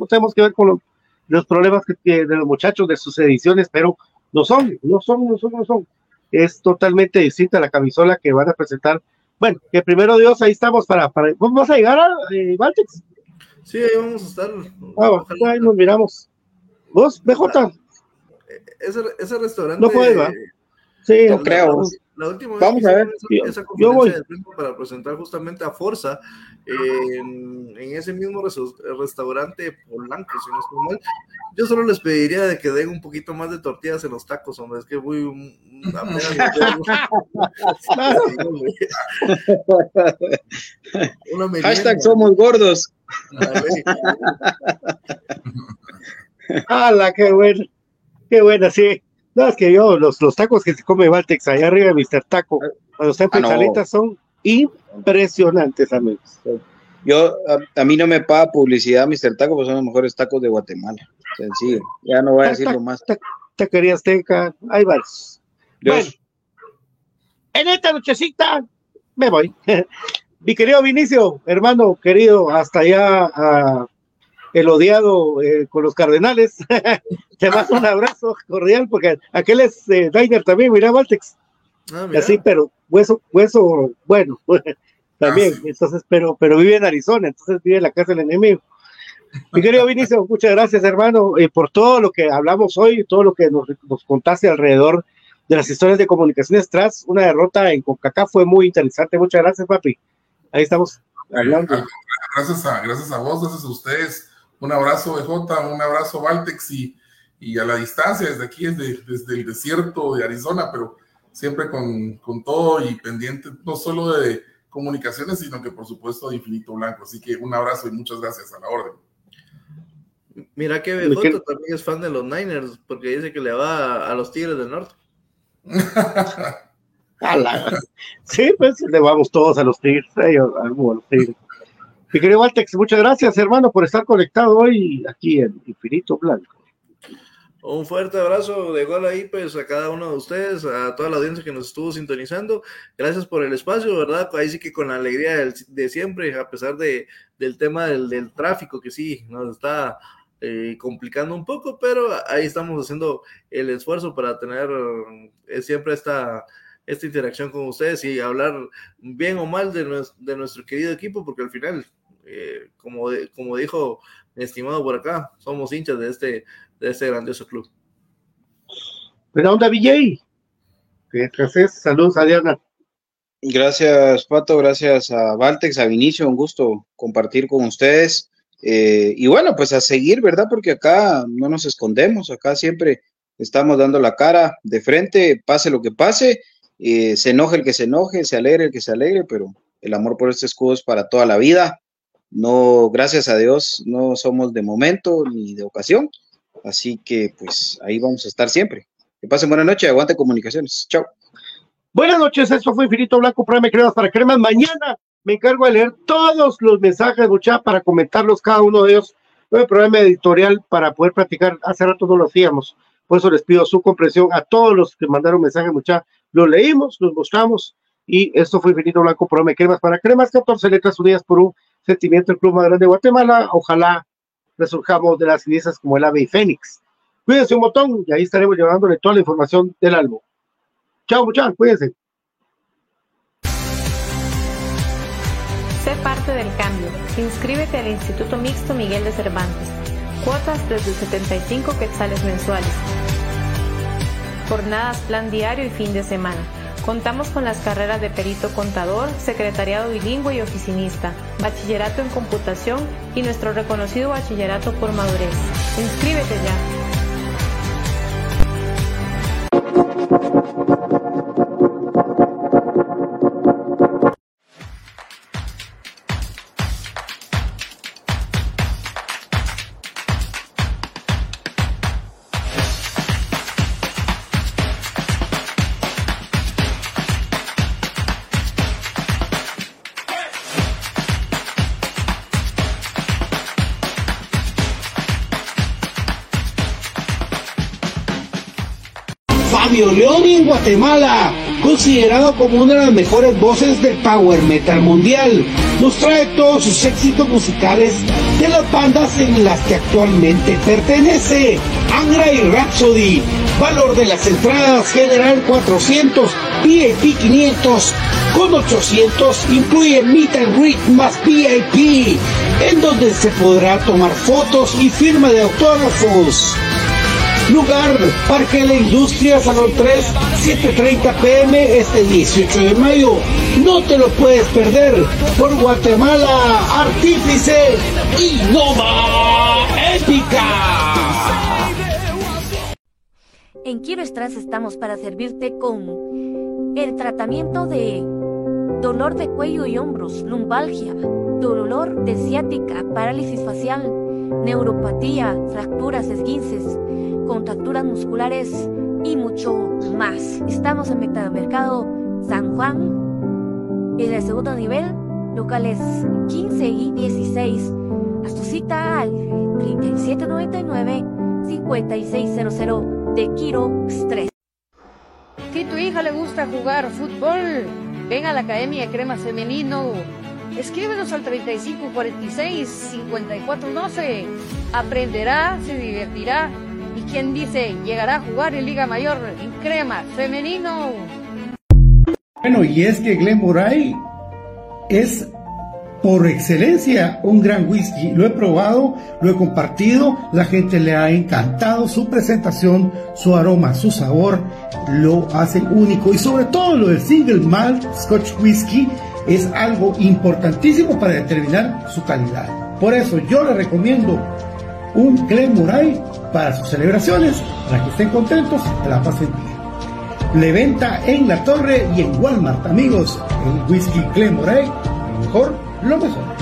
no tenemos que ver con los problemas que, de los muchachos de sus ediciones, pero no son, no son, no son, no son. Es totalmente distinta la camisola que van a presentar bueno, que primero Dios, ahí estamos para, para ¿vamos a llegar a eh, Baltics? Sí, ahí vamos a estar. Ah, ahí nos miramos. ¿Vos, BJ? Ese, ese restaurante. No puede, ¿va? Sí, no creo. La última Vamos a ver. Esa yo voy. para presentar justamente a Forza en, en ese mismo restaurante Polanco, si no estoy mal. Yo solo les pediría de que den un poquito más de tortillas en los tacos, hombre. Es que voy (laughs) (laughs) Hashtag somos gordos. ¡Hala, (laughs) qué bueno! ¡Qué buena, sí! No, es que yo, los, los tacos que se come Valtex allá arriba Mr. Taco, cuando están ah, son impresionantes, amigos. Yo, a, mí no me paga publicidad Mr. Taco, pues son los mejores tacos de Guatemala. Sencillo. Ya no voy a decirlo más. Taquería Azteca, hay varios. Bueno, en esta nochecita me voy. (laughs) Mi querido Vinicio, hermano querido, hasta allá a el odiado eh, con los Cardenales. (laughs) Te mando un abrazo cordial porque aquel es eh, Diner también, mira, Valtex. Ah, Así, pero hueso, hueso, bueno, (laughs) también. Ah, entonces, pero, pero vive en Arizona, entonces vive en la casa del enemigo. Mi querido Vinicio, (laughs) muchas gracias, hermano, eh, por todo lo que hablamos hoy, todo lo que nos, nos, contaste alrededor de las historias de comunicaciones tras una derrota en CONCACAF. Fue muy interesante. Muchas gracias, papi. Ahí estamos hablando. Gracias a, gracias a vos, gracias a ustedes un abrazo, BJ, un abrazo, Valtex, y, y a la distancia, desde aquí, desde, desde el desierto de Arizona, pero siempre con, con, todo y pendiente no solo de comunicaciones, sino que por supuesto de Infinito Blanco. Así que un abrazo y muchas gracias a la orden. Mira que BJ también es fan de los Niners, porque dice que le va a, los Tigres del Norte. (laughs) sí, pues le vamos todos a los Tigres, a los Tigres. Mi querido muchas gracias, hermano, por estar conectado hoy aquí en Infinito Blanco. Un fuerte abrazo de gol ahí, pues a cada uno de ustedes, a toda la audiencia que nos estuvo sintonizando. Gracias por el espacio, ¿verdad? Ahí sí que con la alegría de siempre, a pesar de, del tema del, tráfico, que sí nos está eh, complicando un poco, pero ahí estamos haciendo el esfuerzo para tener eh, siempre esta, esta interacción con ustedes y hablar bien o mal de nuestro querido equipo, porque al final eh, como, como dijo mi estimado por acá, somos hinchas de este, de este grandioso club. Buena onda, VJ. Gracias, saludos a Diana. Gracias, Pato, gracias a Valtex, a Vinicio, un gusto compartir con ustedes. Eh, y bueno, pues a seguir, ¿verdad? Porque acá no nos escondemos, acá siempre estamos dando la cara de frente, pase lo que pase, eh, se enoje el que se enoje, se alegre el que se alegre, pero el amor por este escudo es para toda la vida. No, gracias a Dios, no somos de momento ni de ocasión. Así que pues ahí vamos a estar siempre. Que pasen buena noche, aguante comunicaciones. Chao. Buenas noches, esto fue Infinito Blanco, me Cremas para Cremas. Mañana me encargo de leer todos los mensajes, mucha, para comentarlos cada uno de ellos. el programa editorial para poder platicar. Hace rato no lo hacíamos. Por eso les pido su comprensión a todos los que mandaron mensajes, mucha. Lo leímos, los mostramos. Y esto fue Infinito Blanco, me Cremas para Cremas. 14 letras unidas por un sentimiento el club más de Guatemala. Ojalá resurjamos de las cenizas como el ave y fénix. Cuídense un montón y ahí estaremos llevándole toda la información del álbum. Chao, muchachos, cuídense. Sé parte del cambio. Inscríbete al Instituto Mixto Miguel de Cervantes. Cuotas desde 75 quetzales mensuales. Jornadas, plan diario y fin de semana Contamos con las carreras de perito contador, secretariado bilingüe y oficinista, bachillerato en computación y nuestro reconocido bachillerato por madurez. Inscríbete ya. Mario León en Guatemala, considerado como una de las mejores voces del power metal mundial. Nos trae todos sus éxitos musicales de las bandas en las que actualmente pertenece. Angra y Rhapsody, valor de las entradas general 400, VIP 500, con 800 incluye Meet and Greet más VIP, en donde se podrá tomar fotos y firma de autógrafos. Lugar, Parque de la Industria, Salón 3, 7.30 pm este 18 de mayo. No te lo puedes perder por Guatemala, Artífice y Nova Épica. En Quiero Estras estamos para servirte con el tratamiento de dolor de cuello y hombros, lumbalgia, dolor de ciática, parálisis facial, neuropatía, fracturas, esguinces, contracturas musculares y mucho más. Estamos en Metamercado San Juan, en el segundo nivel, locales 15 y 16. Haz tu cita al 3799-5600 de Kiro Stress. Si tu hija le gusta jugar fútbol, ven a la Academia de Cremas Femenino. Escríbenos al 3546-5412. Aprenderá, se divertirá y quien dice llegará a jugar en Liga Mayor en Cremas Femenino. Bueno, y es que Glen Moray es por excelencia un gran whisky. Lo he probado, lo he compartido, la gente le ha encantado su presentación, su aroma, su sabor, lo hace único y sobre todo lo del single malt Scotch whisky es algo importantísimo para determinar su calidad. Por eso yo le recomiendo un Glen para sus celebraciones, para que estén contentos, la pasen bien. Le venta en la torre y en Walmart, amigos, el whisky Glen Moray, mejor lo mejor.